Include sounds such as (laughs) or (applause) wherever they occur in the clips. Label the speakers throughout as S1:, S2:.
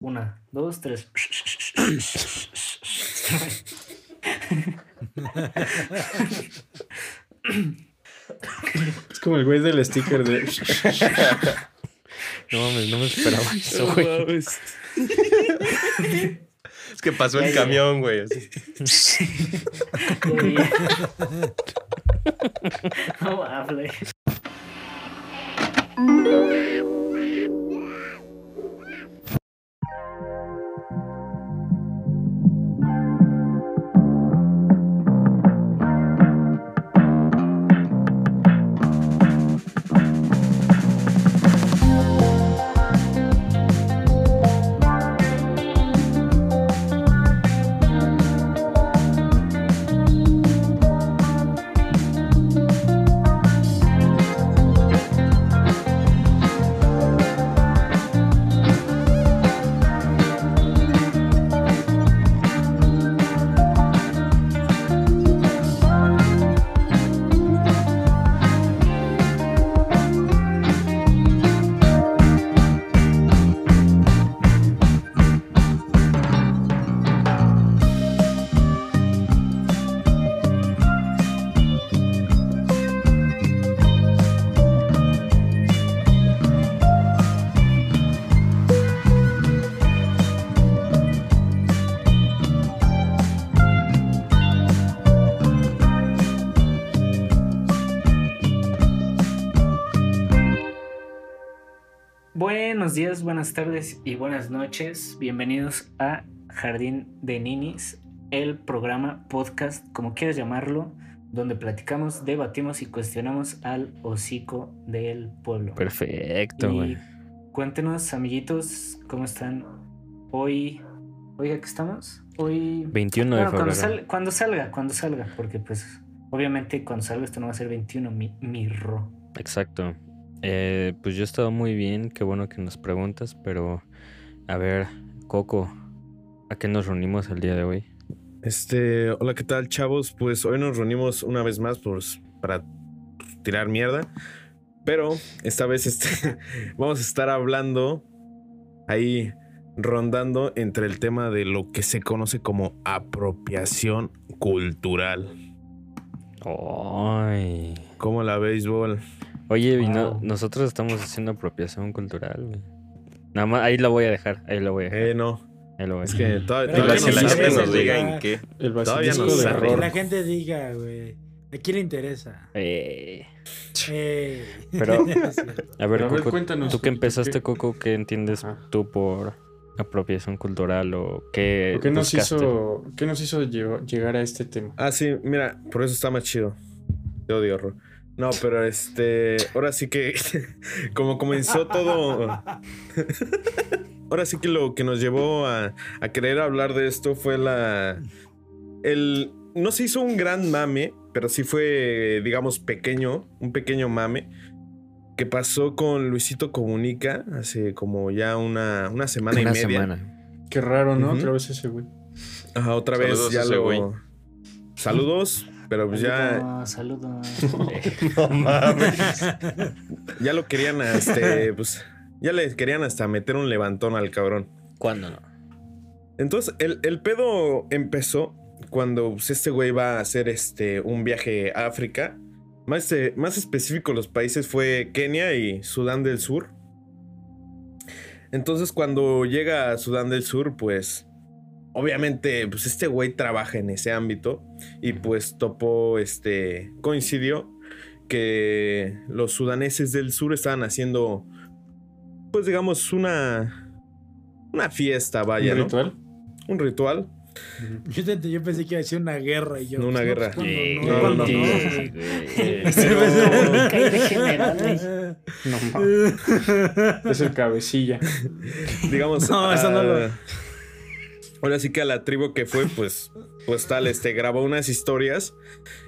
S1: Una, dos, tres. (laughs)
S2: Es como el güey del sticker de.
S3: No mames, no me esperaba eso, güey.
S4: Es que pasó el camión, güey. así. (laughs)
S1: No hable. Buenos días, buenas tardes y buenas noches. Bienvenidos a Jardín de Ninis, el programa, podcast, como quieras llamarlo, donde platicamos, debatimos y cuestionamos al hocico del pueblo.
S3: Perfecto,
S1: Y
S3: güey.
S1: cuéntenos, amiguitos, ¿cómo están hoy? Hoy, ¿a qué estamos? Hoy...
S3: 21 de
S1: Bueno, cuando,
S3: febrero.
S1: sal- cuando salga, cuando salga, porque pues obviamente cuando salga esto no va a ser 21, mi, mirro.
S3: Exacto. Eh, pues yo he estado muy bien, qué bueno que nos preguntas, pero a ver, Coco, ¿a qué nos reunimos el día de hoy?
S4: Este, hola, ¿qué tal, chavos? Pues hoy nos reunimos una vez más pues, para tirar mierda. Pero esta vez este, (laughs) vamos a estar hablando ahí, rondando entre el tema de lo que se conoce como apropiación cultural.
S3: Ay.
S4: Como la béisbol.
S3: Oye, y no- nosotros estamos haciendo apropiación cultural, güey. Nada más, ahí la voy a dejar, ahí la voy a dejar.
S4: Eh, no.
S3: ahí la voy a
S4: Es
S3: dejar.
S4: que toda-
S2: Pero
S4: todavía
S2: que
S4: no
S2: la gente
S5: nos diga en qué.
S2: El
S4: Todavía no sabe.
S5: Que la gente diga, güey. ¿A quién le interesa?
S3: Eh,
S5: Eh.
S3: Pero- (laughs)
S5: Es
S3: a ver,
S2: Pero
S3: Coco,
S2: cuéntanos.
S3: tú que empezaste,
S2: ¿qué-
S3: Coco, ¿qué entiendes
S2: Ajá.
S3: tú por apropiación cultural o qué,
S2: ¿Qué nos hizo, qué nos hizo llegar a este tema?
S4: Ah, sí, mira, por eso está más chido. Te odio, Ro. No, pero este. Ahora sí que. (laughs) Como comenzó todo. (laughs) Ahora sí que lo que nos llevó a, a querer hablar de esto fue la. El. No se hizo un gran mame, pero sí fue, digamos, pequeño. Un pequeño mame. Que pasó con Luisito Comunica hace como ya una, una semana
S3: Una
S4: y media.
S3: semana.
S2: Qué raro, ¿no? Otra vez ese güey.
S4: Ajá, otra
S5: Saludos
S4: vez ya lo. Saludos, pero pues ya.
S1: Saludos, saludos. (laughs)
S4: No mames. ya lo querían, (laughs) este, pues, ya le querían hasta meter un levantón al cabrón.
S3: ¿Cuándo no?
S4: Entonces, el, el pedo empezó cuando pues, este güey va a hacer este, un viaje a África. Más, eh, más específico, los países fue Kenia y Sudán del Sur. Entonces, cuando llega a Sudán del Sur, pues, obviamente, pues este güey trabaja en ese ámbito y pues topó, este, coincidió que los sudaneses del sur estaban haciendo, pues digamos, una, una fiesta, vaya,
S2: ¿Un
S4: ¿no?
S2: ritual?
S4: Un ritual.
S5: Yo, te- yo pensé que iba a ser una guerra y yo.
S4: No, una guerra. (laughs) (laughs)
S2: Es el cabecilla.
S4: digamos.
S5: No, eso no lo-
S4: a- Ahora sí que a la tribu que fue, pues, pues tal, este, grabó unas historias.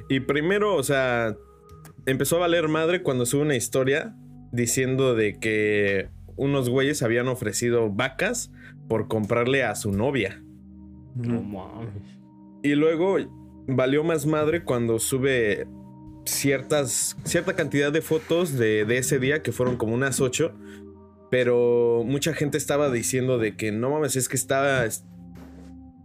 S4: Y primero, o sea, empezó a valer madre cuando sube una historia diciendo de que unos güeyes habían ofrecido vacas por comprarle a su novia.
S3: No mames.
S4: Y luego valió más madre cuando sube ciertas, cierta cantidad de fotos de, de ese día, que fueron como unas ocho, Pero mucha gente estaba diciendo de que no mames, es que está,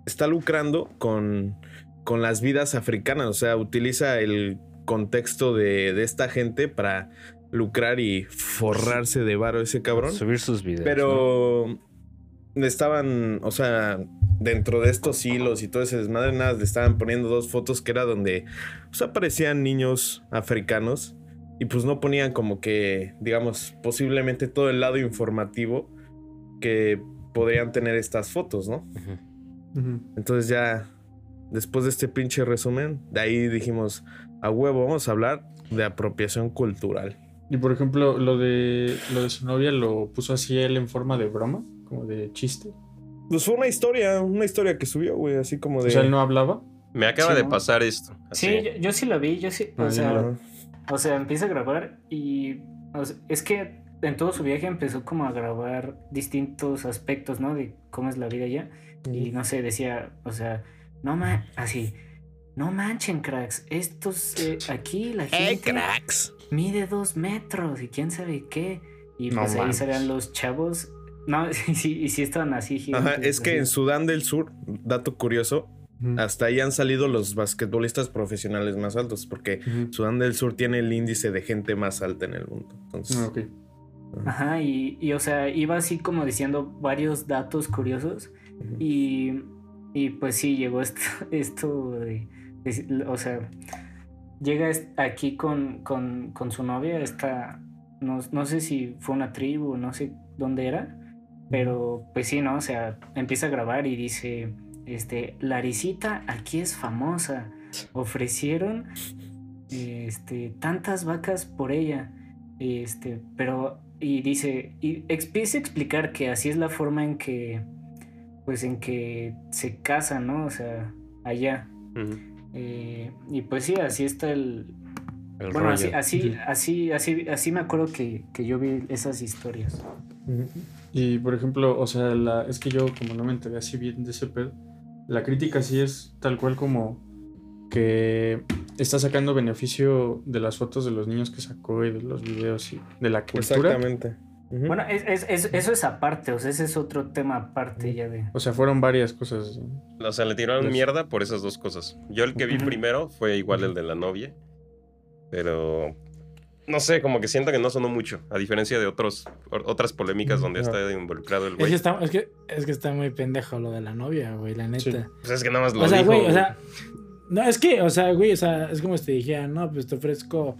S4: está lucrando con, con las vidas africanas. O sea, utiliza el contexto de, de esta gente para lucrar y forrarse de varo ese cabrón.
S3: Subir sus videos. ¿no?
S4: Pero estaban, o sea, dentro de estos hilos y todo ese desmadre, nada, le estaban poniendo dos fotos que era donde, o sea, aparecían niños africanos y pues no ponían como que, digamos, posiblemente todo el lado informativo que podrían tener estas fotos, ¿no? Entonces ya, después de este pinche resumen, de ahí dijimos, a huevo, vamos a hablar de apropiación cultural.
S2: Y por ejemplo, lo de lo de su novia lo puso así él en forma de broma, como de chiste.
S4: Pues fue una historia, una historia que subió, güey, así como de...
S2: O sea, él no hablaba.
S6: Me acaba
S1: Sí,
S6: de pasar esto. así.
S1: Sí, yo, yo sí lo vi, yo sí. O sea,
S2: no
S1: o sea, empieza a grabar y o sea, es que en todo su viaje empezó como a grabar distintos aspectos, ¿no? De cómo es la vida allá. Y no sé, decía, o sea, no man, así, no manchen, cracks, estos eh, aquí la
S4: ¡Ey,
S1: gente
S4: cracks!
S1: mide dos metros y quién sabe qué. Y
S2: No
S1: pues ahí salían los chavos. No, (laughs) sí, y sí estaban así gigantes.
S4: Ajá, es que
S1: así.
S4: en Sudán del Sur, dato curioso, hasta ahí han salido los basquetbolistas profesionales más altos, porque. Sudán del Sur tiene el índice de gente más alta en el mundo. Entonces,
S2: Ah.
S1: Ajá, y, y, o sea, iba así como diciendo varios datos curiosos. Y, y pues sí, llegó esto, (laughs) esto de, de- o sea, llega aquí con, con, con su novia, esta, no, no sé si fue una tribu, no sé dónde era, pero pues sí, ¿no? O sea, empieza a grabar y dice, este, Laricita aquí es famosa, ofrecieron, este, tantas vacas por ella, este, pero, y dice, y empieza a explicar que así es la forma en que, pues en que se casan, ¿no? O sea, allá. Eh, y pues sí, así está el...
S3: El
S1: Bueno, así, así, así, así, así me acuerdo que, que yo vi esas historias.
S2: Y por ejemplo, o sea, la, es que yo como no me enteré así bien de ese pedo, la crítica sí es tal cual como que está sacando beneficio de las fotos de los niños que sacó y de los videos y de la cultura.
S4: Exactamente.
S1: Bueno, es- es- es- eso es aparte, o sea, ese es otro tema aparte ya de...
S2: O sea, fueron varias cosas.
S6: O sea, le tiraron
S2: Pues-
S6: mierda por esas dos cosas. Yo el que vi primero fue igual el de la novia. Pero no sé, como que siento que no sonó mucho. A diferencia de otros, otras polémicas donde está involucrado el
S5: Es
S6: güey.
S5: que, está, es, que, es que está muy pendejo lo de la novia, güey, la neta.
S2: Sí.
S6: Pues es que nada más lo
S5: O sea,
S6: dijo.
S5: güey, o sea. No, es que, o sea, güey, o sea, es como si te dijera, no, pues te ofrezco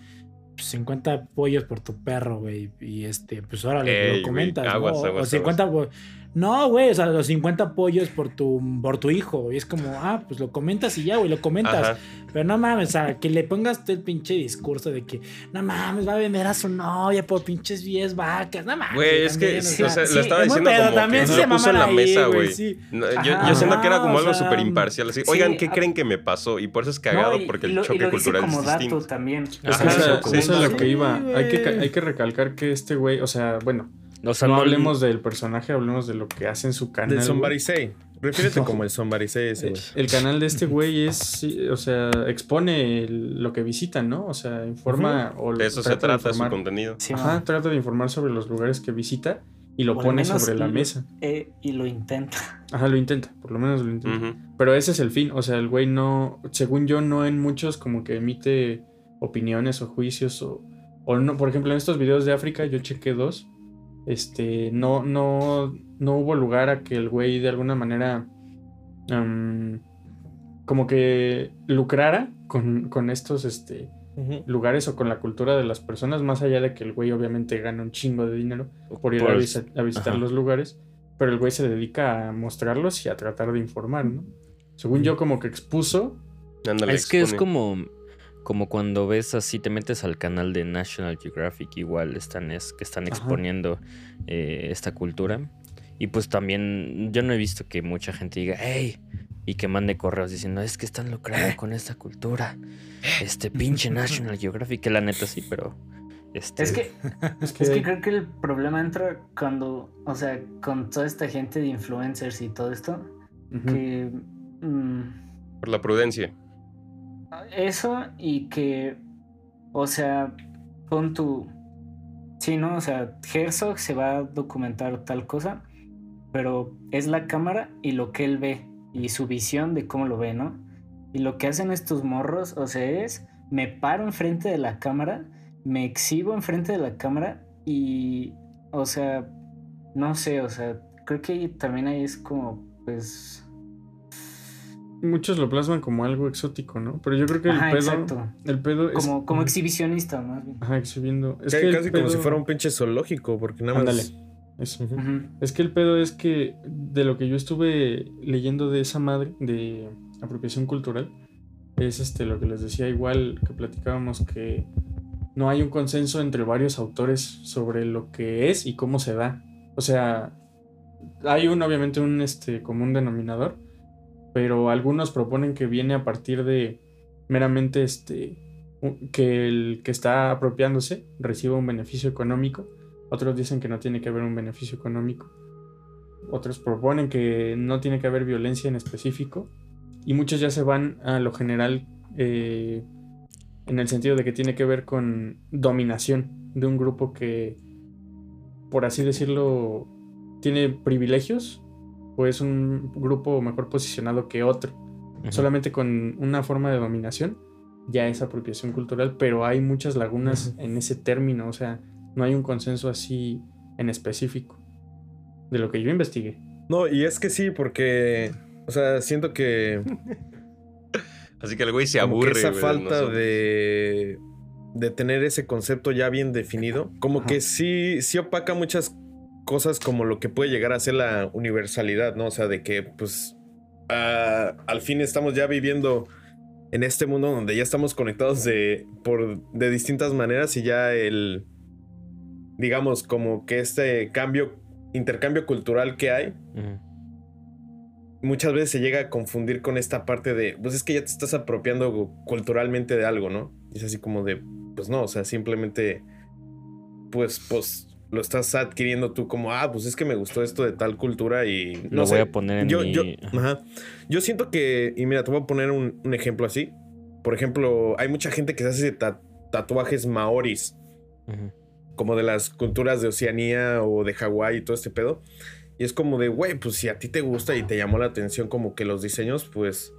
S5: pues, 50 pollos por tu perro, güey. Y este, pues
S6: Ey,
S5: lo comentas,
S6: aguas,
S5: ¿no?
S6: aguas,
S5: o 50 po- No, güey, o sea, los 50 pollos por tu, por tu hijo. Y es como, ah, pues lo comentas y ya, güey, lo comentas.
S6: Ajá.
S5: Pero no mames, o sea, que le pongas tú el pinche discurso de que, no mames, va a vender a su novia por pinches 10 vacas. No mames.
S6: Güey, es que, o sea,
S1: sí,
S6: lo estaba diciendo
S5: pedo,
S6: como
S5: también
S6: que
S5: sí
S6: lo
S5: se
S6: puso en la
S5: ahí,
S6: mesa,
S5: güey, sí.
S6: No, yo,
S1: Ajá.
S6: yo siento que era como algo súper imparcial. Así,
S1: sí,
S6: Oigan, ¿qué
S1: a-
S6: creen que me pasó? Y por eso es cagado,
S1: No, y-
S6: porque
S1: y
S6: el
S1: y
S6: choque
S1: dice
S6: cultural
S1: como
S6: es
S1: dato
S6: distinto.
S1: también.
S6: Ajá,
S2: Esa-
S6: eso,
S2: eso es a lo que iba. Hay que, hay que recalcar que este güey, o sea, bueno,
S3: O sea,
S2: no
S3: no
S2: hablemos del personaje, hablemos de lo que hace en su canal.
S4: Del. Somebody Say. Refiérete
S2: No. (laughs)
S4: como el Somebody Say ese, güey.
S2: El canal de este güey es, o sea, expone el- lo que visitan, ¿no? O sea, informa o
S6: De eso se
S2: trata
S6: su contenido.
S1: Sí,
S2: Ajá,
S1: man.
S2: trata de informar sobre los lugares que visita y lo pone
S1: menos
S2: sobre la
S1: lo-
S2: mesa.
S1: eh, y lo intenta. (laughs)
S2: Ajá, lo intenta, por lo menos lo intenta. Pero ese es el fin, o sea, el güey no, según yo, no en muchos como que emite opiniones o juicios o, o no, por ejemplo, en estos videos de África yo chequé dos, este, no, no, no hubo lugar a que el güey de alguna manera am, como que lucrara con, con estos, este, lugares o con la cultura de las personas, más allá de que el güey obviamente gana un chingo de dinero por ir a,
S3: Por-
S2: visi- a visitar
S3: ajá.
S2: los lugares, pero el güey se dedica a mostrarlos y a tratar de informar, ¿no? Según yo como que expuso,
S3: Es que es como, como cuando ves así, te metes al canal de National Geographic, igual están, es, que están exponiendo eh, esta cultura. Y pues también yo no he visto que mucha gente diga, hey, y que mande correos diciendo, es que están lucrando con esta cultura. Este pinche National Geographic, que la neta sí, pero... Este,
S1: Es que, (laughs)
S2: es que,
S1: es que creo que el problema entra cuando, o sea, con toda esta gente de influencers y todo esto,
S2: Ujú.
S1: que... mm,
S6: Por la prudencia.
S1: Eso y que, o sea, pon tu... sí, ¿no? O sea, Herzog se va a documentar tal cosa, pero es la cámara y lo que él ve y su visión de cómo lo ve, ¿no? Y lo que hacen estos morros, o sea, es me paro enfrente de la cámara, me exhibo enfrente de la cámara y, o sea, no sé, o sea, creo que también ahí es como, pues...
S2: Muchos lo plasman como algo exótico, ¿no? Pero yo creo que el
S1: Ajá,
S2: pedo.
S1: exacto.
S2: El pedo es.
S1: Como, como exhibicionista, más bien.
S2: Ajá, exhibiendo. Es que el
S4: casi como si
S2: pedo-
S4: fuera un pinche zoológico, porque nada
S2: Ándale.
S4: más.
S2: Eso.
S4: Ujú.
S2: Es que el pedo es que de lo que yo estuve leyendo de esa madre de apropiación cultural es este lo que les decía igual que platicábamos que no hay un consenso entre varios autores sobre lo que es y cómo se da. O sea, hay un obviamente un este común denominador, pero algunos proponen que viene a partir de meramente este que el que está apropiándose reciba un beneficio económico otros dicen que no tiene que haber un beneficio económico. Otros proponen que no tiene que haber violencia en específico. Y muchos ya se van a lo general eh, en el sentido de que tiene que ver con dominación de un grupo que, por así decirlo, tiene privilegios o es un grupo mejor posicionado que otro. Solamente con una forma de dominación ya es apropiación cultural, pero hay muchas lagunas en ese término, o sea, no hay un consenso así en específico de lo que yo investigué.
S4: No, y es que sí, porque. O sea, siento que. (laughs)
S6: Así que el güey se aburre.
S4: que esa
S6: güey,
S4: falta de. De tener ese concepto ya bien definido. Como
S2: Ajá.
S4: que sí, sí opaca muchas cosas como lo que puede llegar a ser la universalidad, ¿no? O sea, de que, pues. ah, al fin estamos ya viviendo en este mundo donde ya estamos conectados de. por. de distintas maneras y ya el. digamos, como que este cambio. intercambio cultural que hay muchas veces se llega a confundir con esta parte de, pues es que ya te estás apropiando culturalmente de algo, ¿no? Es así como de, pues no, o sea, simplemente, pues, pues lo estás adquiriendo tú como, ah, pues es que me gustó esto de tal cultura y no
S3: Lo
S4: sé.
S3: voy a poner en
S4: yo,
S3: mi...
S4: yo,
S3: Ajá.
S4: yo siento que, y mira, te voy a poner un, un ejemplo así. Por ejemplo, hay mucha gente que se hace ta- tatuajes maoris como de las culturas de Oceanía o de Hawái y todo este pedo. Y es como de, güey, pues si a ti te gusta y te llamó la atención como que los diseños, pues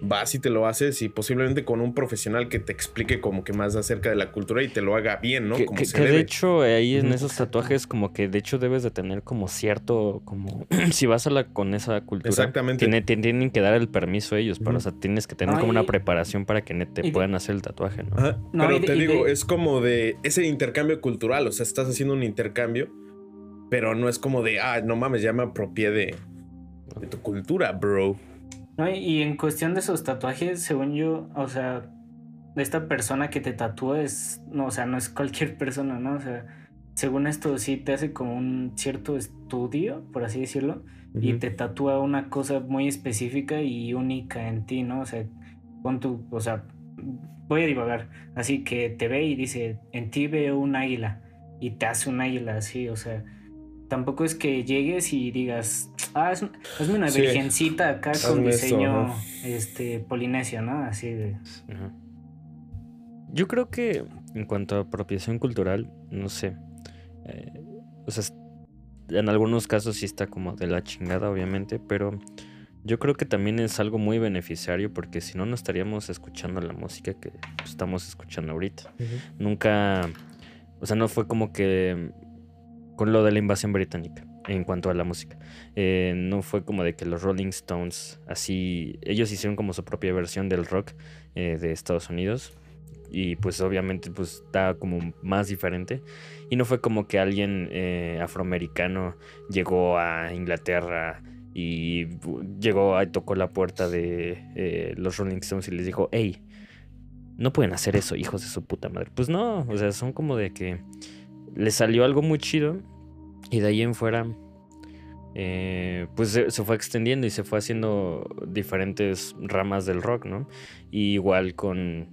S4: vas y te lo haces y posiblemente con un profesional que te explique como que más acerca de la cultura y te lo haga bien, ¿no?
S3: Que,
S4: como
S3: que-
S4: se
S3: que de hecho ahí en esos tatuajes como que de hecho debes de tener como cierto como (clears throat) si vas a la con esa cultura
S4: Exactamente.
S3: tiene, te tienen que dar el permiso ellos pero
S4: Ujú.
S3: o sea tienes que tener
S1: No,
S3: como
S1: y-
S3: una preparación para que te
S1: de-
S3: puedan hacer el tatuaje no
S4: Ajá,
S1: No,
S4: pero
S1: de-
S4: te digo,
S1: de-
S4: es como de ese intercambio cultural, o sea, estás haciendo un intercambio, pero no es como de, ah, no mames, ya me apropié de, de tu cultura, bro.
S1: No, y- en cuestión de esos tatuajes, según yo, o sea, esta persona que te tatúa es, no, o sea, no es cualquier (laughs) persona, ¿no? O sea, según esto sí te hace como un cierto estudio, por así decirlo, y te tatúa una cosa muy específica y única en ti, ¿no? O sea, pon tu, o sea, voy a divagar, así que te ve y dice, en ti veo un águila, y te hace un águila así, o sea, tampoco es que llegues y digas, ah, es, hazme una
S4: Sí.
S1: virgencita acá con
S4: eso,
S1: diseño este polinesio, ¿no? Así de...
S3: Ajá. yo creo que en cuanto a apropiación cultural no sé eh, o sea en algunos casos sí está como de la chingada obviamente pero yo creo que también es algo muy beneficiario porque si no no estaríamos escuchando la música que estamos escuchando ahorita nunca, o sea, no fue como que con lo de la invasión británica en cuanto a la música. Eh, no fue como de que los Rolling Stones, así, ellos hicieron como su propia versión del rock eh, de Estados Unidos. Y pues obviamente pues está como más diferente. Y no fue como que alguien eh, afroamericano llegó a Inglaterra y llegó y tocó la puerta de los Rolling Stones y les dijo, hey, no pueden hacer eso, hijos de su puta madre. Pues no, o sea, son como de que les salió algo muy chido y de ahí en fuera, eh, pues se, se fue extendiendo y se fue haciendo diferentes ramas del rock, ¿no? Y igual con,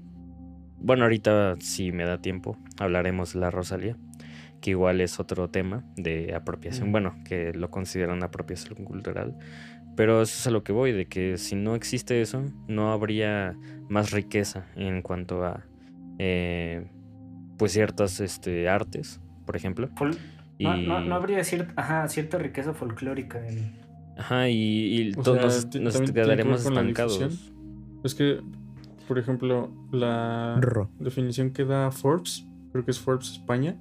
S3: bueno, ahorita si me da tiempo, hablaremos de la Rosalía, que igual es otro tema de apropiación,
S1: Mm.
S3: bueno, que lo consideran apropiación cultural. Pero eso es a lo que voy, de que si no existe eso, no habría más riqueza en cuanto a eh, pues ciertas este, artes por ejemplo.
S1: Fol- no,
S3: Y-
S1: no, no habría cierta, ajá, cierta riqueza folclórica en...
S3: Ajá, y, y
S2: O
S3: to-
S2: sea,
S3: nos, nos quedaremos estancados.
S2: Es que, por ejemplo, la
S4: Ro.
S2: definición que da Forbes, creo que es Forbes España,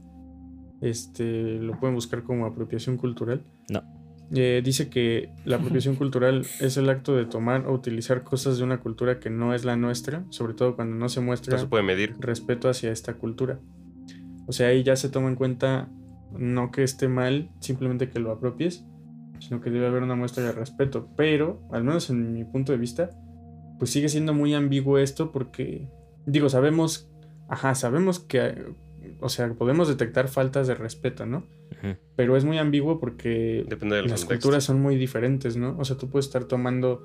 S2: este, lo pueden buscar como apropiación cultural.
S3: No.
S2: Eh, dice que la (laughs) apropiación cultural es el acto de tomar o utilizar cosas de una cultura que no es la nuestra, sobre todo cuando no se muestra
S6: No se puede medir.
S2: respeto hacia esta cultura. O sea, ahí ya se toma en cuenta no que esté mal, simplemente que lo apropies, sino que debe haber una muestra de respeto. Pero, al menos en mi punto de vista, pues sigue siendo muy ambiguo esto porque, digo, sabemos, ajá, sabemos que, o sea, podemos detectar faltas de respeto, ¿no? Pero es muy ambiguo porque
S6: Depende del
S2: las
S6: contexto.
S2: culturas son muy diferentes, ¿no? O sea, tú puedes estar tomando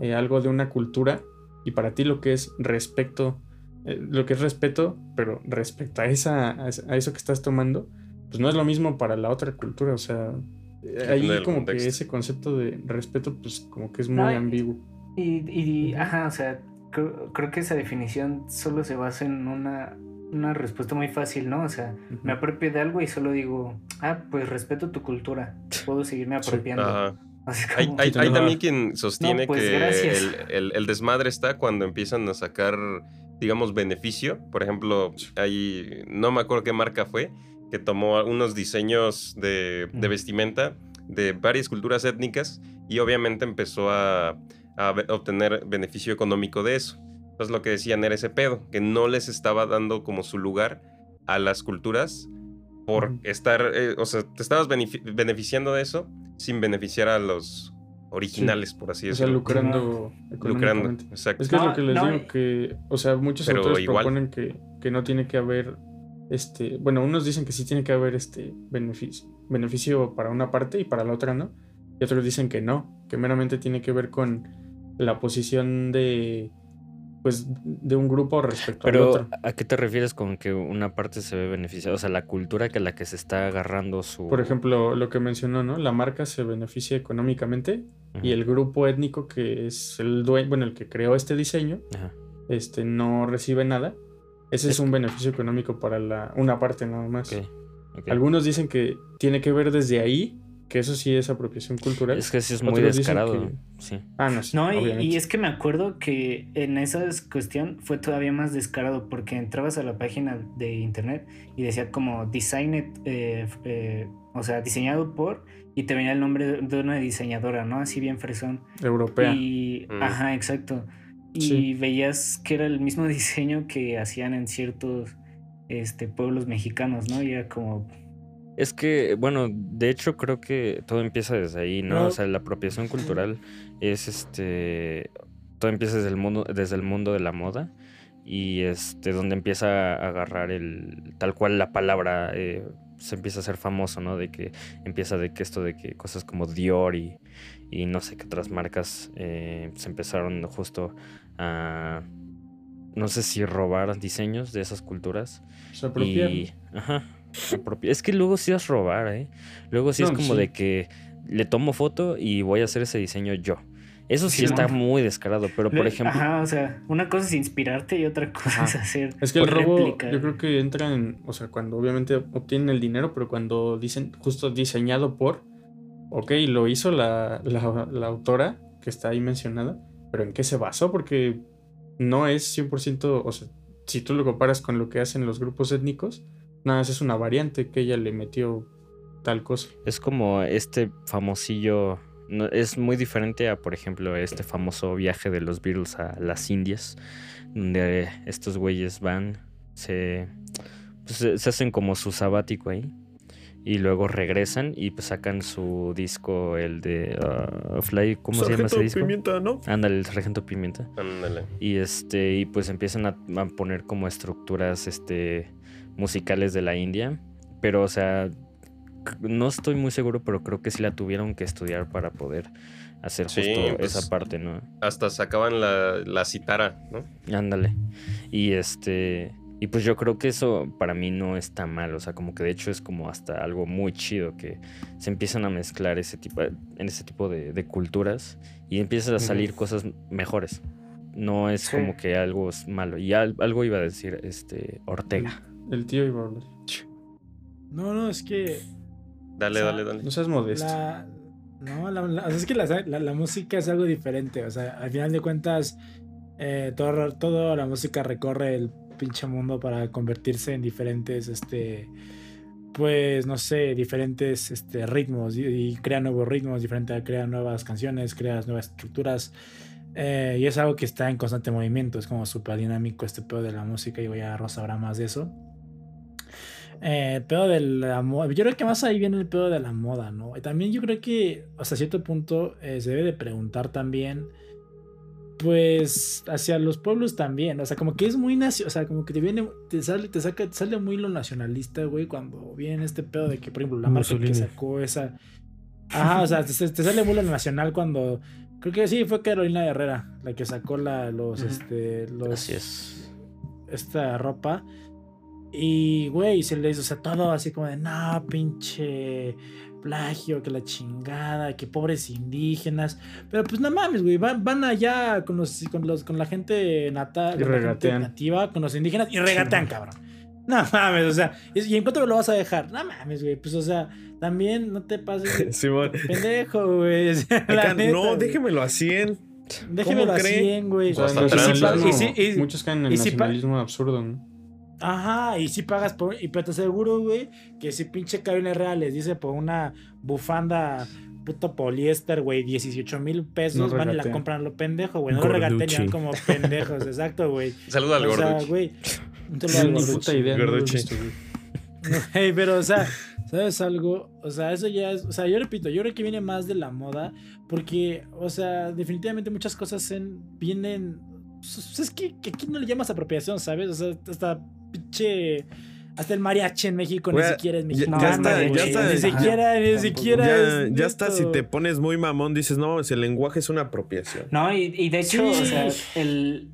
S2: eh, algo de una cultura y para ti lo que es respeto, eh, lo que es respeto, pero respecto a, esa, a eso que estás tomando, pues no es lo mismo para la otra cultura. O sea, ahí como
S6: contexto.
S2: que ese concepto de respeto, pues como que es muy
S1: No,
S2: ambiguo.
S1: Y, ajá, o sea, creo, creo que esa definición solo se basa en una, una respuesta muy fácil, ¿no? O sea, me apropio de algo y solo digo, ah, pues respeto tu cultura, puedo seguirme
S2: Sí.
S1: apropiando.
S6: Ajá. Hay, también quien sostiene
S1: No, pues,
S6: que el- el desmadre está cuando empiezan a sacar, digamos, beneficio. Por ejemplo, hay, no me acuerdo qué marca fue, que tomó unos diseños de, de vestimenta de varias culturas étnicas y obviamente empezó a, obtener beneficio económico de eso. Entonces lo que decían era ese pedo, que no les estaba dando como su lugar a las culturas por estar, eh, o sea, te estabas benefi- beneficiando de eso sin beneficiar a los originales, por así
S2: O sea,
S6: decirlo.
S2: lucrando
S6: Lucrando,
S2: económicamente.
S6: exacto.
S2: Es que es lo que les
S1: no,
S2: digo, que, o sea, muchos
S6: Pero
S2: autores
S6: igual.
S2: proponen que, que no tiene que haber, este, bueno, unos dicen que sí tiene que haber este beneficio, beneficio para una parte y para la otra no, y otros dicen que no, que meramente tiene que ver con la posición de, pues, de un grupo respecto al
S3: Pero,
S2: otro.
S3: ¿a qué te refieres con que una parte se ve beneficiada? O sea, la cultura que la que se está agarrando su...
S2: Por ejemplo, lo que mencionó, ¿no? La marca se beneficia económicamente y el grupo étnico que es el dueño, bueno, el que creó este diseño,
S3: Ajá.
S2: este, no recibe nada. Ese es,
S3: Es-
S2: un beneficio económico para la, una parte nada más.
S3: Ok, ok.
S2: Algunos dicen que tiene que ver desde ahí, que eso sí es apropiación cultural.
S3: Es que sí es muy
S2: Otros
S3: descarado.
S2: que-
S3: Sí.
S2: Ah, no, sí,
S1: No, y, es que me acuerdo que en esa cuestión fue todavía más descarado porque entrabas a la página de internet y decía como designed, eh, eh, o sea, diseñado por, y te venía el nombre de- de una diseñadora, ¿no? Así bien fresón.
S2: Europea.
S1: Y,
S6: Mm.
S1: ajá, exacto. Y
S2: Sí.
S1: veías que era el mismo (laughs) diseño que hacían en ciertos este, pueblos mexicanos, ¿no? Y era como,
S3: Es que, bueno, de hecho creo que todo empieza desde ahí, ¿no?
S5: No.
S3: O sea, la apropiación cultural es este. Todo empieza desde el mundo, desde el mundo de la moda. Y este, donde empieza a agarrar el. tal cual la palabra eh, se empieza a hacer famoso, ¿no? De que empieza de que esto de que cosas como Dior y, y no sé qué otras marcas eh, se empezaron justo a. No sé si robar diseños de esas culturas.
S2: Se apropian.
S3: Y, ajá, Es que luego sí es robar, ¿eh? Luego sí es como
S2: sí.
S3: de que le tomo foto y voy a hacer ese diseño yo. Eso sí,
S1: Sí,
S3: está
S1: ¿no?
S3: muy descarado, pero por ejemplo...
S1: ajá, o sea, una cosa es inspirarte y otra cosa es hacer.
S2: Es que el robo,
S1: réplica.
S2: yo creo que entra en, o sea, cuando obviamente obtienen el dinero, pero cuando dicen justo diseñado por, ok, lo hizo la, la, la autora que está ahí mencionada, pero ¿en qué se basó? Porque no es 100%, o sea, si tú lo comparas con lo que hacen los grupos étnicos, nada, más es una variante que ella le metió tal cosa.
S3: Es como este famosillo. no- es muy diferente a, por ejemplo, este famoso viaje de los Beatles a las Indias, donde estos güeyes van, se, pues, se, hacen como su sabático ahí, y luego regresan y pues sacan su disco, el de ah, Fly, ¿cómo se llama ese
S4: Sargento
S3: disco?
S4: Pimienta, ¿no?
S3: Ándale, el Sargento Pimienta.
S6: Ándale.
S3: Y este, y pues empiezan a, a poner como estructuras este musicales de la India. Pero, o sea, no estoy muy seguro, pero creo que sí la tuvieron que estudiar para poder hacer
S6: Sí,
S3: justo
S6: pues-
S3: esa parte, ¿no?
S6: Hasta sacaban la, la citara, ¿no?
S3: Ándale. Y este. Y pues yo creo que eso para mí no está mal. O sea, como que de hecho es como hasta algo muy chido que se empiezan a mezclar ese tipo, en ese tipo de, de culturas y empiezan a salir cosas mejores. No es
S1: Sí.
S3: como que algo es malo. Y al- algo iba a decir este Ortega.
S2: El tío iba a hablar.
S5: No, no, es que.
S6: Dale,
S5: O sea,
S6: dale, dale.
S2: No seas modesto.
S5: La, no, la, la- o sea, es que la, la- la música es algo diferente. O sea, al final de cuentas, eh, todo, todo la música recorre el pinche mundo para convertirse en diferentes, este, pues, no sé, diferentes este, ritmos y, y crea nuevos ritmos, diferente, crea nuevas canciones, crea nuevas estructuras. eh, y es algo que está en constante movimiento. Es como súper dinámico este pedo de la música. Y voy a Rosa habrá más de eso. Eh, el pedo de la moda. Yo creo que más ahí viene el pedo de la moda, ¿no? Y también yo creo que hasta cierto punto eh, se debe de preguntar también, pues, hacia los pueblos también. O sea, como que es muy nacio, o sea, como que te viene, te sale, te saca, te sale muy lo nacionalista, güey, cuando viene este pedo de que, por ejemplo, la marca que sacó esa. Ajá, o sea, te, te sale muy lo nacional cuando. Creo que sí, fue Carolina Herrera la que sacó la, los,
S1: Ujú.
S5: este, los,
S3: Así es.
S5: esta ropa. Y, güey, se les, o sea, todo así como de, no, pinche plagio, que la chingada, que pobres indígenas. Pero pues no mames, güey, van, van allá con los, con los, con la gente natal, con la gente nativa, con los indígenas y regatean, cabrón. No mames, o sea, ¿y en cuánto me lo vas a dejar? No mames, güey, pues o sea, también no te pases
S4: Simón. (laughs)
S5: pendejo, güey. o sea, la
S4: Acá,
S5: neta,
S4: no,
S5: güey.
S4: déjemelo a 100.
S5: Déjemelo
S4: ¿cómo
S5: a
S4: cree?
S5: 100, güey.
S2: O sea,
S5: Y y-
S2: muchos caen en el nacionalismo absurdo, ¿no?
S5: Ajá, y si pagas por. Y pero te aseguro, güey, que si pinche Carolina Herrera les dice por una bufanda puto poliéster, güey, 18 mil pesos,
S2: No
S5: van y la compran lo pendejo, güey. No lo regatean y
S4: Gorduchi.
S5: van como pendejos, exacto, güey.
S6: Saluda al
S5: O sea,
S6: gordo.
S5: güey. saludo Gorduchi.
S2: puta idea. no
S4: Gorduchi.
S2: güey. (laughs)
S5: Ey, pero, o sea, ¿sabes algo? O sea, eso ya es. O sea, yo repito, yo creo que viene más de la moda. Porque, o sea, definitivamente muchas cosas en- vienen. pues, es que, que aquí no le llamas apropiación, ¿sabes? O sea, hasta pinche. Hasta el mariachi en México ni siquiera es mexicano.
S4: ya está,
S5: güey.
S4: ya está.
S5: Ni siquiera, ni siquiera.
S4: Ya,
S5: es
S4: ya está, si te pones muy mamón, dices, no, el lenguaje es una apropiación.
S1: No, y, y de hecho,
S5: Sí.
S1: o sea, el,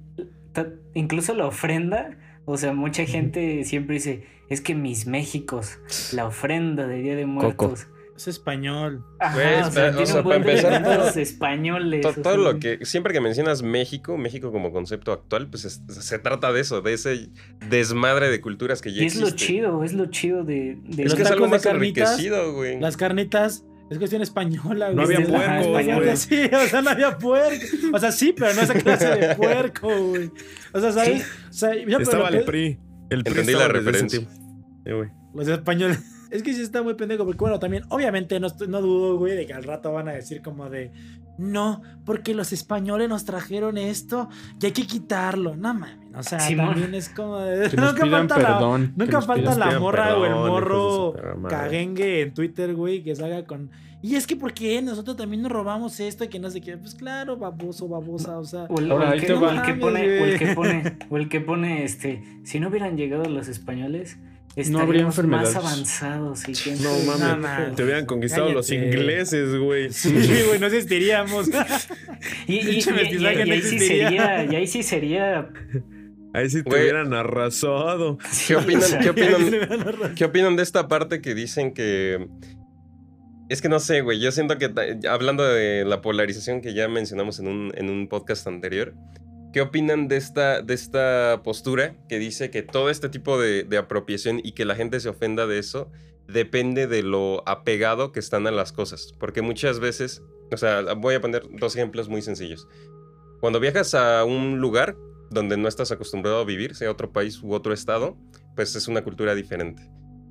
S1: incluso la ofrenda, o sea, mucha gente siempre dice, es que mis Méxicos, la ofrenda de Día de Muertos.
S5: Es español.
S1: Ajá, o sea,
S6: o sea, para empezar, todo-
S1: españoles.
S6: Todo,
S1: sea,
S6: lo que siempre que mencionas México, México como concepto actual, pues es- se trata de eso, de ese desmadre de culturas que ya
S1: Y es lo
S6: existe.
S1: chido, es lo chido de... de
S6: Es
S5: Los
S6: que es algo
S5: tacos de
S6: más
S5: carnitas,
S6: enriquecido, güey.
S5: Las carnitas. Es cuestión española, güey.
S4: No había
S1: español.
S4: güey. (laughs)
S5: Sí, o sea, no había puerco. O sea, sí, pero no esa clase de (laughs) puerco, güey. O sea, ¿sabes? O sea,
S4: Estaba
S5: lo
S4: el
S5: que-
S4: PRI. El PRI
S6: Entendí la referencia.
S4: güey.
S5: Los españoles. Es que sí está muy pendejo, porque bueno, también, obviamente, no, no dudo, güey, de que al rato van a decir como de. No, porque los españoles nos trajeron esto y hay que quitarlo. No mames. O sea, también es como de.
S2: Que nos (laughs)
S5: nunca
S2: pidan
S5: falta la,
S2: perdón.
S5: nunca
S2: nos
S5: falta la morra o el morro cagengue en Twitter, güey, que salga con. Y es que porque nosotros también nos robamos esto y que no sé qué. Pues claro, baboso, babosa, o sea.
S1: O el, o que, el o el pone, o el que pone, este, si no hubieran llegado los españoles,
S2: No habría enfermedades.
S1: más avanzados. Y quién
S4: No mames.
S5: No, mames.
S4: Te hubieran conquistado los ingleses, güey.
S5: Sí, (laughs) güey, no existiríamos. (laughs)
S1: Y, ahí sí sería, y ahí sí sería.
S4: Ahí sí te
S6: Güey.
S4: hubieran arrasado.
S6: ¿Qué opinan, qué, opinan? ¿Qué opinan de esta parte que dicen que... Es que no sé, güey. Yo siento que, hablando de la polarización que ya mencionamos en un, en un podcast anterior, ¿qué opinan de esta, de esta postura que dice que todo este tipo de, de apropiación y que la gente se ofenda de eso depende de lo apegado que están a las cosas? Porque muchas veces, o sea, voy a poner dos ejemplos muy sencillos. Cuando viajas a un lugar donde no estás acostumbrado a vivir, sea otro país u otro estado, pues es una cultura diferente.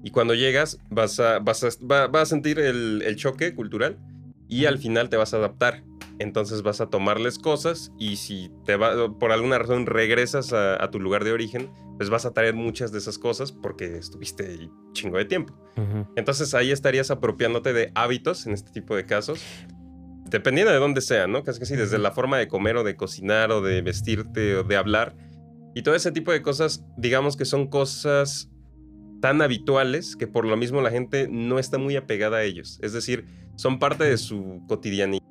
S6: Y cuando llegas vas a, vas a, va- vas a sentir el, el choque cultural y al final te vas a adaptar. Entonces vas a tomarles cosas y si te va, por alguna razón regresas a, a tu lugar de origen, pues vas a traer muchas de esas cosas porque estuviste ahí chingo de tiempo. Entonces ahí estarías apropiándote de hábitos en este tipo de casos. Dependiendo de dónde sea, ¿no? Casi que sí, desde la forma de comer o de cocinar o de vestirte o de hablar. Y todo ese tipo de cosas, digamos que son cosas tan habituales que por lo mismo la gente no está muy apegada a ellos. Es decir, son parte de su cotidianidad.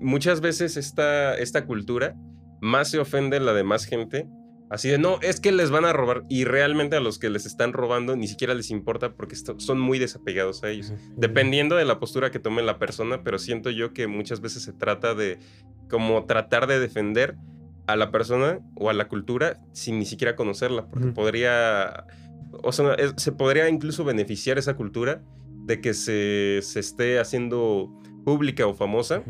S6: Muchas veces esta, esta cultura más se ofende la de más gente. Así de, no, es que les van a robar. Y realmente a los que les están robando ni siquiera les importa porque son muy desapegados a ellos. Dependiendo de la postura que tome la persona, pero siento yo que muchas veces se trata de como tratar de defender a la persona o a la cultura sin ni siquiera conocerla, porque podría o sea, es- se podría incluso beneficiar esa cultura de que se, se esté haciendo pública o famosa.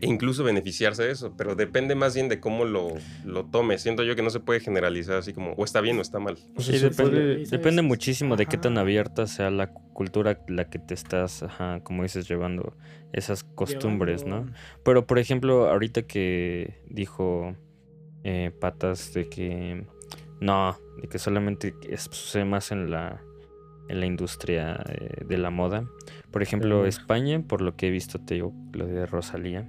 S6: E incluso beneficiarse de eso, pero depende más bien de cómo lo, lo tomes. Siento yo que no se puede generalizar así como o está bien o está mal.
S2: O sea,
S3: Sí, depende,
S2: puede-
S5: ¿sabes?
S3: depende muchísimo de qué tan abierta sea la cu- cultura la que te estás, ajá, como dices, llevando esas costumbres, ¿no? Pero, por ejemplo, ahorita que dijo eh, Patas de que no, de que solamente sucede más en la, en la industria eh, de la moda. Por ejemplo. España, por lo que he visto, te digo, lo de Rosalía.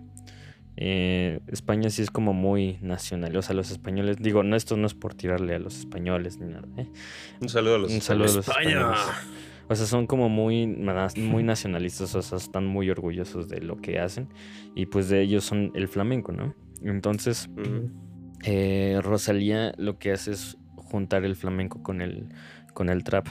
S3: Eh, España sí es como muy nacional. O sea, los españoles, digo, no, esto no es por tirarle a los españoles ni nada. ¿eh?
S6: Un saludo a los
S3: Un saludo a los
S4: España.
S3: españoles. O sea, son como muy, (laughs) muy nacionalistas, o sea, están muy orgullosos de lo que hacen. Y pues de ellos son el flamenco, ¿no? Entonces, eh, Rosalía lo que hace es juntar el flamenco con el, con el trap.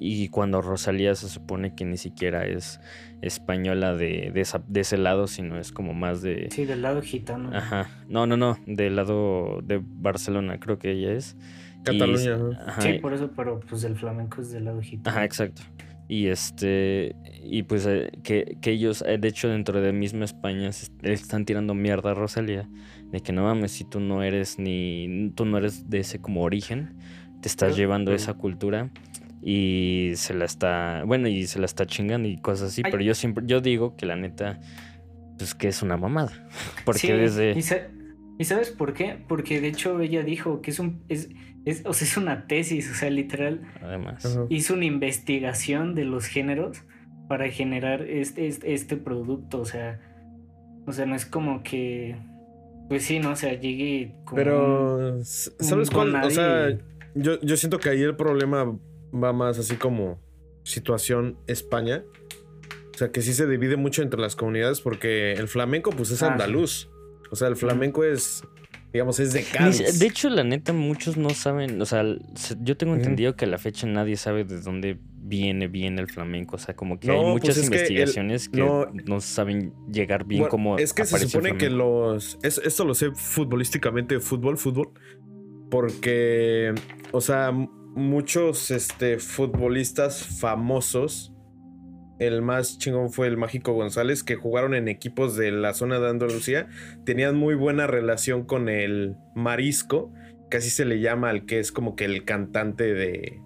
S3: Y cuando Rosalía se supone que ni siquiera es española de, de, esa- de ese lado, sino es como más de...
S1: Sí, del lado gitano.
S3: Ajá. No, no, no. Del lado de Barcelona, creo que ella es. Y-
S4: Cataluña, ¿no?
S3: ajá,
S1: Sí, por eso, pero pues el flamenco es del lado gitano.
S3: Ajá, exacto. Y este, y pues eh, que, que ellos, eh, de hecho, dentro de misma España, se están tirando mierda a Rosalía, de que no mames, si tú no eres ni, tú no eres de ese como origen, te estás
S1: Pero-
S3: llevando esa cultura y se la está, bueno, y se la está chingando y cosas así,
S1: Ay.
S3: pero yo siempre, yo digo que la neta, pues que es una mamada, (laughs) porque
S1: Sí,
S3: desde...
S1: ¿Y, sa- y sabes por qué? Porque de hecho ella dijo que es un es, es, o sea, es una tesis, o sea, literal,
S3: Además.
S1: Hizo una investigación de los géneros para generar este, este, este producto, o sea, o sea, no es como que, pues sí, no, o sea, llegue como un-
S4: Pero, s- ¿sabes
S1: don
S4: cuál? O sea, yo, yo siento que ahí el problema va más así como situación España. O sea, que sí se divide mucho entre las comunidades porque el flamenco, pues es
S1: Ah, sí.
S4: andaluz. O sea, el flamenco es, digamos, es de Cádiz.
S3: de hecho, la neta, muchos no saben, o sea, se- yo tengo entendido que a la fecha nadie sabe de dónde viene bien el flamenco, o sea, como que
S4: No,
S3: hay
S4: pues
S3: muchas
S4: es que el-
S3: investigaciones que,
S4: no-
S3: saben llegar bien
S4: Bueno,
S3: como
S4: es que se supone que los. es- esto lo sé futbolísticamente, fútbol, fútbol. Porque, o sea, muchos este, futbolistas famosos. El más chingón fue el Mágico González, que jugaron en equipos de la zona de Andalucía. Tenían muy buena relación con el Marisco, que así se le llama al que es como que el cantante de,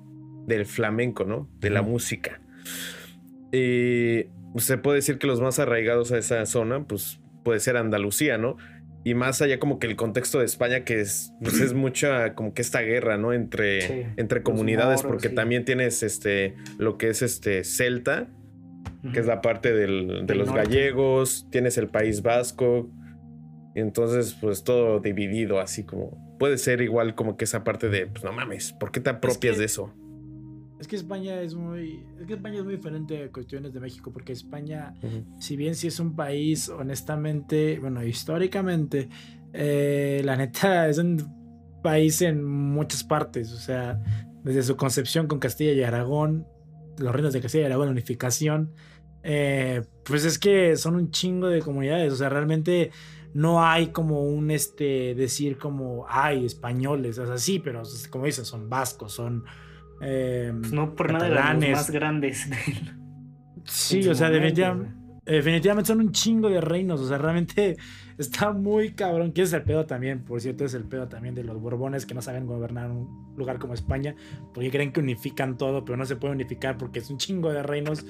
S4: del flamenco, ¿no? De la música. Y se puede decir que los más arraigados a esa zona, pues puede ser Andalucía, ¿no? Y más allá como que el contexto de España, que es, pues, es mucha como que esta guerra, ¿no? Entre,
S1: Sí,
S4: entre comunidades,
S1: moros,
S4: porque
S1: sí.
S4: también tienes este, lo que es este Celta, que es la parte del- de
S1: Del
S4: los
S1: norte.
S4: gallegos, tienes el País Vasco, y entonces pues todo dividido, así como puede ser igual como que esa parte de, pues no mames, ¿por qué te apropias
S5: que-
S4: de eso?
S5: Es que España es muy. Es que España es muy diferente a cuestiones de México, porque España, si bien sí es un país, honestamente, bueno, históricamente, eh, la neta (laughs) es un país en muchas partes. O sea, desde su concepción con Castilla y Aragón, los reinos de Castilla y Aragón, la unificación, eh, pues es que son un chingo de comunidades. O sea, realmente no hay como un este decir como hay españoles. O sea, sí, pero como dices, son vascos, son. Eh,
S1: Pues no por nada eran los más grandes. del-
S5: Sí, o sea, definitivamente, definitivamente son un chingo de reinos. O sea, realmente está muy cabrón. Que es el pedo también, por cierto, es el pedo también de los Borbones que no saben gobernar un lugar como España. Porque creen que unifican todo, pero no se puede unificar porque es un chingo de reinos.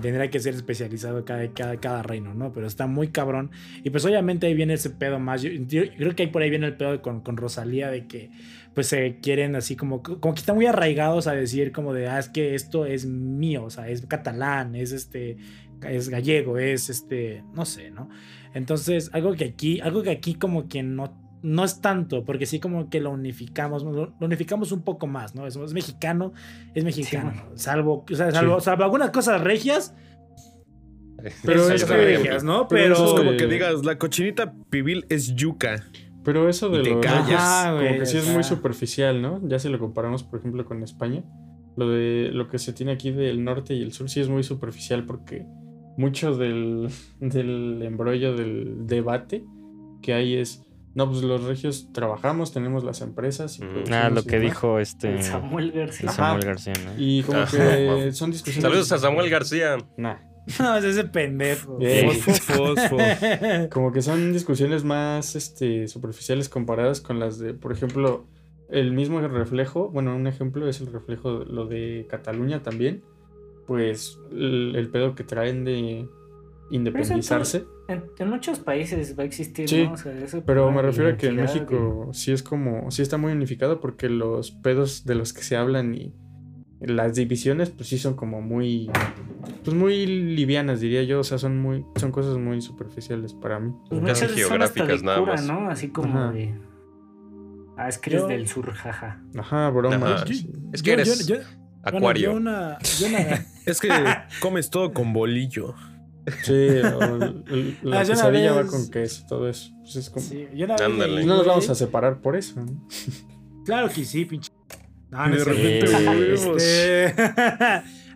S5: Tendrá que ser especializado cada, cada, cada reino, ¿no? Pero está muy cabrón. Y pues obviamente ahí viene ese pedo más. Yo, yo creo que ahí por ahí viene el pedo con, con Rosalía de que pues se quieren así como, como que están muy arraigados a decir como de, ah, es que esto es mío, o sea, es catalán, es este, es gallego, es este, no sé, ¿no? Entonces, algo que aquí, algo que aquí como que no, no es tanto, porque sí como que lo unificamos, lo, lo unificamos un poco más, ¿no? Es, es mexicano, es mexicano,
S1: Sí.
S5: salvo, o sea, salvo, salvo algunas cosas regias,
S2: Pero es que-
S5: regias, ¿no?
S2: pero
S5: Pero,
S2: eso
S4: es como que digas, la cochinita pibil es yuca.
S2: Pero eso de
S4: callas.
S5: Ajá,
S2: como que sí es muy superficial, ¿no? Ya si lo comparamos, por ejemplo, con España, lo de lo que se tiene aquí del norte y el sur sí es muy superficial porque mucho del, del embrollo del debate que hay es no, pues los regios trabajamos, tenemos las empresas. Y
S6: Mm.
S3: Ah, lo que
S2: demás".
S3: dijo este
S1: El Samuel
S3: el
S1: García.
S3: Samuel García, ¿no?
S2: Y como que
S6: wow.
S2: son discusiones.
S6: Saludos a Samuel García.
S2: Nah.
S5: No, es ese pendejo.
S4: Fosfo, fosfo. (laughs)
S2: Como que son discusiones más este, superficiales comparadas con las de, por ejemplo, el mismo reflejo, bueno, un ejemplo es el reflejo, de lo de Cataluña también, pues el, el pedo que traen de independizarse,
S1: En, en muchos países va a existir,
S2: Sí,
S1: ¿no? O sea, eso
S2: pero me refiero a que en México sí es como, sí está muy unificado porque los pedos de los que se hablan y las divisiones, pues sí son como muy, pues muy livianas, diría yo, o sea, son muy, son cosas muy superficiales para mí.
S1: Pues
S6: Casi
S1: muchas son hasta
S6: geográficas
S1: de
S6: nada
S1: cura,
S6: más.
S1: ¿no? Así como
S2: Ajá.
S1: de. Ah, es que eres
S5: Yo-
S1: del sur, jaja.
S2: Ajá, bromas.
S6: Ajá.
S2: sí.
S6: Es que
S5: Yo-
S6: eres
S5: yo- yo- bueno,
S6: acuario.
S5: yo una, yo una- (laughs)
S4: Es que comes todo con bolillo.
S2: Sí, o el- el- (laughs) la
S5: Ah,
S2: quesadilla va con queso, todo eso. Pues es como-
S5: sí, yo vez
S2: No nos vamos a separar por eso. ¿no? (laughs)
S5: Claro que sí, pinche. No, no
S4: De
S5: es cierto.
S4: repente.
S5: Este...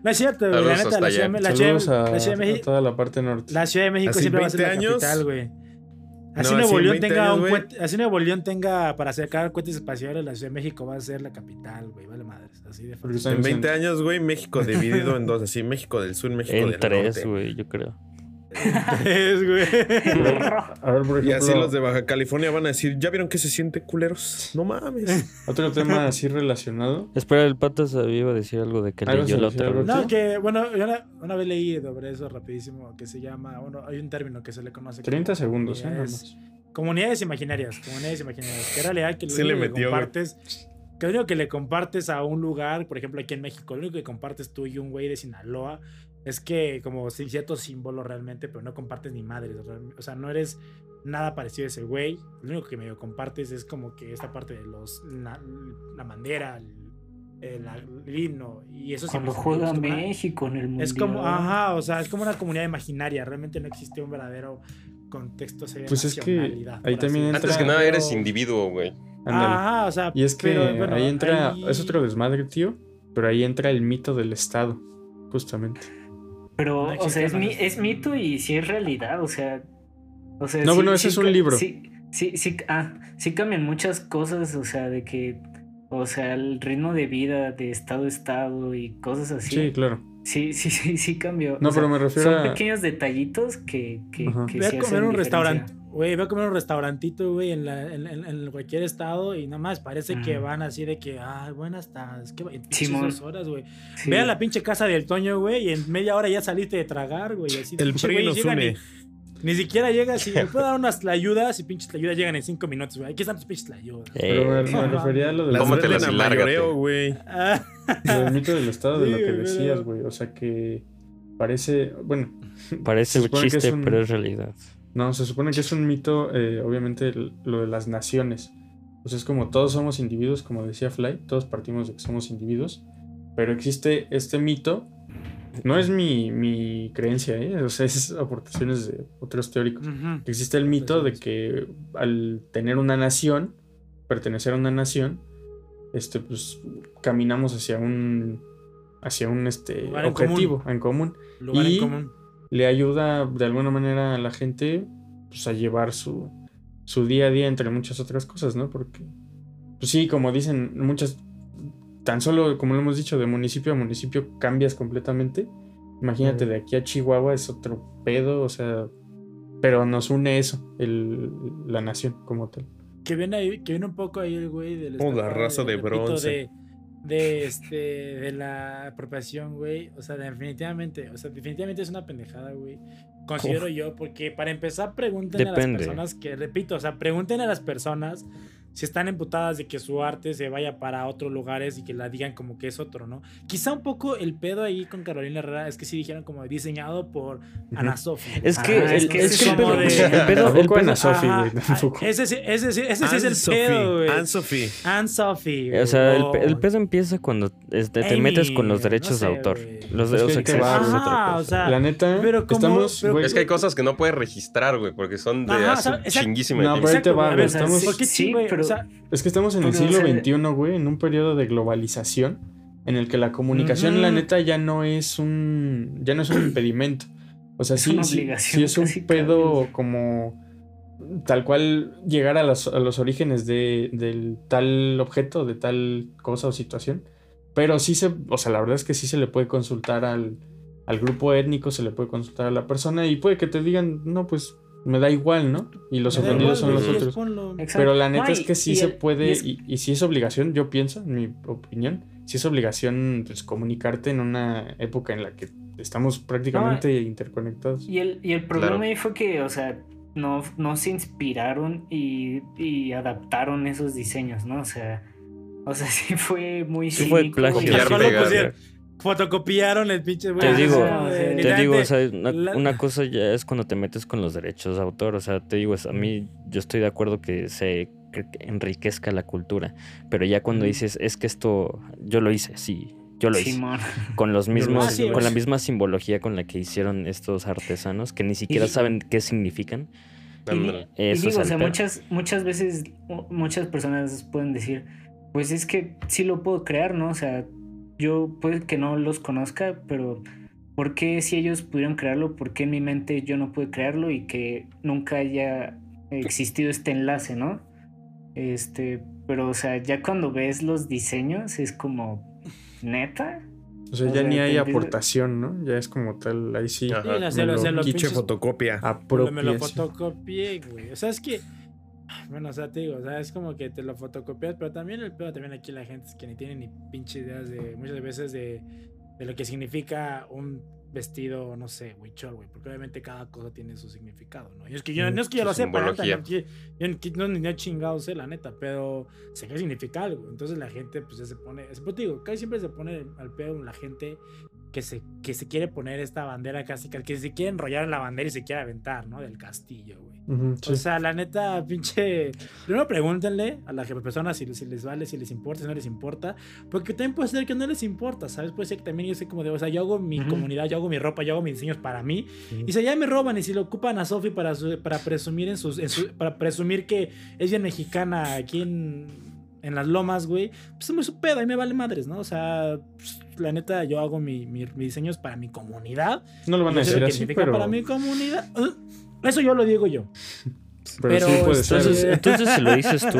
S5: no es cierto, güey. La
S6: Saludos
S5: neta,
S6: hasta
S5: la
S6: allá.
S5: ciudad, la ciudad- la Ciudad de
S2: a
S5: México,
S2: toda la parte norte.
S5: la Ciudad de México
S4: Así
S5: siempre va a ser
S4: 20
S5: la
S4: años.
S5: capital, güey. Así
S4: No,
S5: Nuevo
S4: en
S5: León
S4: 20
S5: tenga
S4: años,
S5: un cohete- así Nuevo León tenga para sacar cohetes espaciales, la Ciudad de México va a ser la capital, güey. Vale madres, así de fácil.
S4: En 20
S2: diciendo-
S4: años, güey, México dividido en dos, así México del sur, México
S3: En
S4: del
S3: tres,
S4: norte.
S3: güey, yo creo.
S5: Es, güey.
S2: A ver, por
S4: Y así los de Baja California van a decir, ¿ya vieron que se siente culeros? No mames. (laughs)
S2: otro tema así relacionado.
S3: Espera, el pato sabía iba a decir algo de que leyó la otra.
S5: No, que, bueno, yo una, una vez leí sobre eso rapidísimo, que se llama, bueno, hay un término que se le conoce
S2: 30
S5: como
S2: segundos, ¿eh?
S5: Comunidades- imaginarias, comunidades imaginarias, que en realidad que lo
S4: Sí le
S5: que
S4: güey.
S5: compartes, que lo único que le compartes a un lugar, por ejemplo aquí en México, lo único que compartes tú y un güey de Sinaloa es que como sí, cierto símbolo realmente, pero no compartes ni madres, real- o sea, no eres nada parecido a ese güey, lo único que medio compartes es como que esta parte de los, la, la bandera, el, el- el himno, y eso
S1: Cuando juega
S5: es como una-
S1: México en el mundial.
S5: es como, ajá, o sea, es como una comunidad imaginaria. Realmente no existe un verdadero contexto de
S2: Pues es que
S5: nacionalidad,
S2: ahí también entra-
S6: Antes que nada
S5: Pero-
S6: eres individuo, güey.
S5: Ajá, o sea.
S2: Y es que
S5: pero, bueno,
S2: ahí entra,
S5: ahí-
S2: es otro desmadre, tío, pero ahí entra el mito del Estado, justamente.
S1: Pero,
S5: No
S1: o sea, es, mi- es mito y sí es realidad, o sea. O sea
S2: No,
S1: sí-
S2: bueno, ese
S1: sí
S2: es un libro.
S1: Sí, sí, sí, ah, sí cambian muchas cosas, o sea, de que. O sea, el ritmo de vida de estado a estado y cosas así.
S2: Sí, claro.
S1: Sí, sí, sí, sí cambió.
S2: No,
S1: O sea,
S2: pero me refiero
S1: Son
S2: a...
S1: pequeños detallitos que, que, que sí
S5: a
S1: hacen
S5: comer un
S1: diferencia.
S5: restaurante. Güey, ve a comer un restaurantito, güey, en, la- en, en- en cualquier estado y nada más parece que van así de que, ah, buenas tardes, que dos horas, güey.
S1: Sí.
S5: Ve a la pinche casa del Toño, güey, y en media hora ya saliste de tragar, güey. Así,
S4: El
S5: pinche güey,
S4: nos
S5: llega
S4: une.
S5: Ni, siquiera llegas (laughs) y me puedo dar unas tlayudas y pinches tlayudas llegan en cinco minutos, güey. Aquí están tus pinches tlayudas.
S2: Pero me,
S3: Eh,
S2: me refería a lo del,
S4: Las
S6: Cómetelas
S4: venden
S6: y lárgate.
S4: güey.
S5: Ah,
S2: lo del mito del Estado, de
S5: Sí,
S2: lo que decías, güey. O sea que parece, bueno,
S3: parece un chiste,
S2: es un-
S3: pero es realidad.
S2: No, se supone que es un mito, eh, obviamente, el- lo de las naciones. Pues es como todos somos individuos, como decía Fly, todos partimos de que somos individuos, pero existe este mito, no es mi, mi creencia, ¿eh? o sea, es aportaciones de otros teóricos. Existe el mito de que al tener una nación, pertenecer a una nación, este, pues caminamos hacia un, hacia un este,
S5: Lugar en
S2: objetivo en común
S5: Lugar
S2: Y-
S5: en común.
S2: Le ayuda de alguna manera a la gente pues, a llevar su, su día a día entre muchas otras cosas, ¿no? Porque, pues sí, como dicen muchas, tan solo como lo hemos dicho, de municipio a municipio cambias completamente. Imagínate, de aquí a Chihuahua es otro pedo, o sea, pero nos une eso, el, la nación como tal.
S5: Que viene ahí, que viene un poco ahí el güey del
S4: Oh, la raza de bronce.
S5: De, de este de la apropiación, güey. O sea, definitivamente, o sea, definitivamente es una pendejada, güey. Considero yo, porque para empezar, pregunten a las personas que, repito, o sea, pregunten a las personas si están emputadas de que su arte se vaya para otros lugares y que la digan como que es otro, ¿no? Quizá un poco el pedo ahí con Carolina Herrera es que sí dijeron como diseñado por Ana Sofía.
S3: Es que,
S1: Ah,
S3: el,
S1: es que
S3: el pedo,
S5: de-
S3: el pedo, el pedo-
S2: Ana ese
S5: Ese, ese, ese sí es el
S4: Anne-Sophie,
S5: pedo, güey.
S4: Anne-Sophie.
S5: Anne Sophie.
S3: o sea, el, el pedo empieza cuando este, te
S5: Amy,
S3: metes con los
S5: no
S3: derechos
S5: sé,
S3: de autor.
S5: güey.
S3: Los,
S2: que
S3: los
S5: o sea,
S2: La neta,
S5: pero como-
S2: estamos,
S5: pero-
S6: Es que hay cosas que no puedes registrar, güey, porque son de
S5: Ajá,
S6: hace
S5: o sea, exacto.
S6: chinguísimo
S2: No, pero ahí te va, estamos-
S5: ¿por qué
S1: Sí, pero-
S5: sea,
S2: Es que estamos en el siglo XXI, güey, en un periodo de globalización en el que la comunicación,
S5: Ujú.
S2: la neta, ya no es un, ya no es un impedimento. O sea,
S1: Es
S2: sí, sí, sí es un pedo
S1: cabrón.
S2: como tal cual llegar a los, a los orígenes de, del tal objeto, de tal cosa o situación. Pero sí se, o sea, la verdad es que sí se le puede consultar al, al grupo étnico, se le puede consultar a la persona y puede que te digan, no, pues me da igual, ¿no? Y los ofendidos
S5: igual,
S2: son los otros. Pero la
S1: No,
S2: neta es que sí se
S1: el-
S2: puede,
S1: y es-
S2: y, y sí es obligación, yo pienso, en mi opinión, sí es obligación pues, comunicarte en una época en la que estamos prácticamente interconectados.
S1: Y el, y el problema
S6: Claro.
S1: ahí fue que, o sea, no, no se inspiraron y, y adaptaron esos diseños, ¿no? O sea, o sea, (laughs) sí fue muy
S3: Sí fue
S1: cínico
S3: plagio.
S1: y-
S5: Fotocopiaron el pinche.
S3: Te
S1: Ah,
S3: digo,
S1: sea,
S3: Te digo, o sea, una,
S5: la-
S3: una cosa ya es cuando te metes con los derechos de autor. O sea, te digo, a mí yo estoy de acuerdo que se que enriquezca la cultura. Pero ya cuando
S1: Ujú.
S3: dices, es que esto yo lo hice, sí, yo lo hice.
S1: Simón.
S3: Con los (laughs) mismos,
S5: Ah, sí,
S3: con la misma simbología con la que hicieron estos artesanos, que ni siquiera
S1: Y-
S3: saben qué significan.
S1: Y, y digo,
S3: es
S1: o sea, muchas, muchas veces, mu- muchas personas pueden decir, pues es que sí lo puedo crear, ¿no? O sea, yo puede que no los conozca, pero ¿por qué si ellos pudieron crearlo, por qué en mi mente yo no pude crearlo y que nunca haya existido este enlace, ¿no? Este, pero o sea, ya cuando ves los diseños es como, neta.
S2: O sea,
S1: O
S2: ya
S1: sea,
S2: ni hay aportación, ¿no? Ya es como tal, ahí sí.
S6: Ajá.
S5: Sí, la-
S2: me
S5: se lo-
S2: lo
S5: se lo
S4: Quiche
S5: pinches-
S4: fotocopia.
S5: me lo fotocopié, güey. O sea, es que. Bueno, o sea, te digo, o sea, es como que te lo fotocopias, pero también el pedo, también aquí la gente es que ni tiene ni pinche ideas de, muchas veces, de, de lo que significa un vestido, no sé, güey, chol, güey, porque obviamente cada cosa tiene su significado, ¿no? Y es que yo, no es que yo lo sepa, neta, yo, yo no, ni no chingado sé, la neta, pero sé que significa algo. Entonces la gente, pues, ya se pone, es, pues, digo, casi siempre se pone al pedo la gente que se, que se quiere poner esta bandera casi, que se quiere enrollar en la bandera y se quiere aventar, ¿no? Del castillo, güey.
S2: Ujú, sí.
S5: O sea, la neta, pinche. Primero pregúntenle a las personas si, si les vale, si les importa, si no les importa. Porque también puede ser que no les importa, ¿sabes? Puede ser que también yo sé como de, o sea, yo hago mi
S1: Ujú.
S5: comunidad, yo hago mi ropa, yo hago mis diseños para mí.
S2: Ujú.
S5: Y si ya me roban y si lo ocupan a Sofi para, su- para presumir en sus, en su- para presumir que es bien mexicana aquí en, en las lomas, güey, pues es muy su pedo, ahí me vale madres, ¿no? O sea, pues, la neta, yo hago mi, mi- mis diseños para mi comunidad.
S2: no lo van a decir así, pero,
S5: para mi comunidad. Uh, Eso yo lo digo yo. (laughs)
S2: pero,
S5: pero
S2: sí puede
S5: esto
S2: ser.
S3: Entonces, (laughs) entonces se lo dices tú.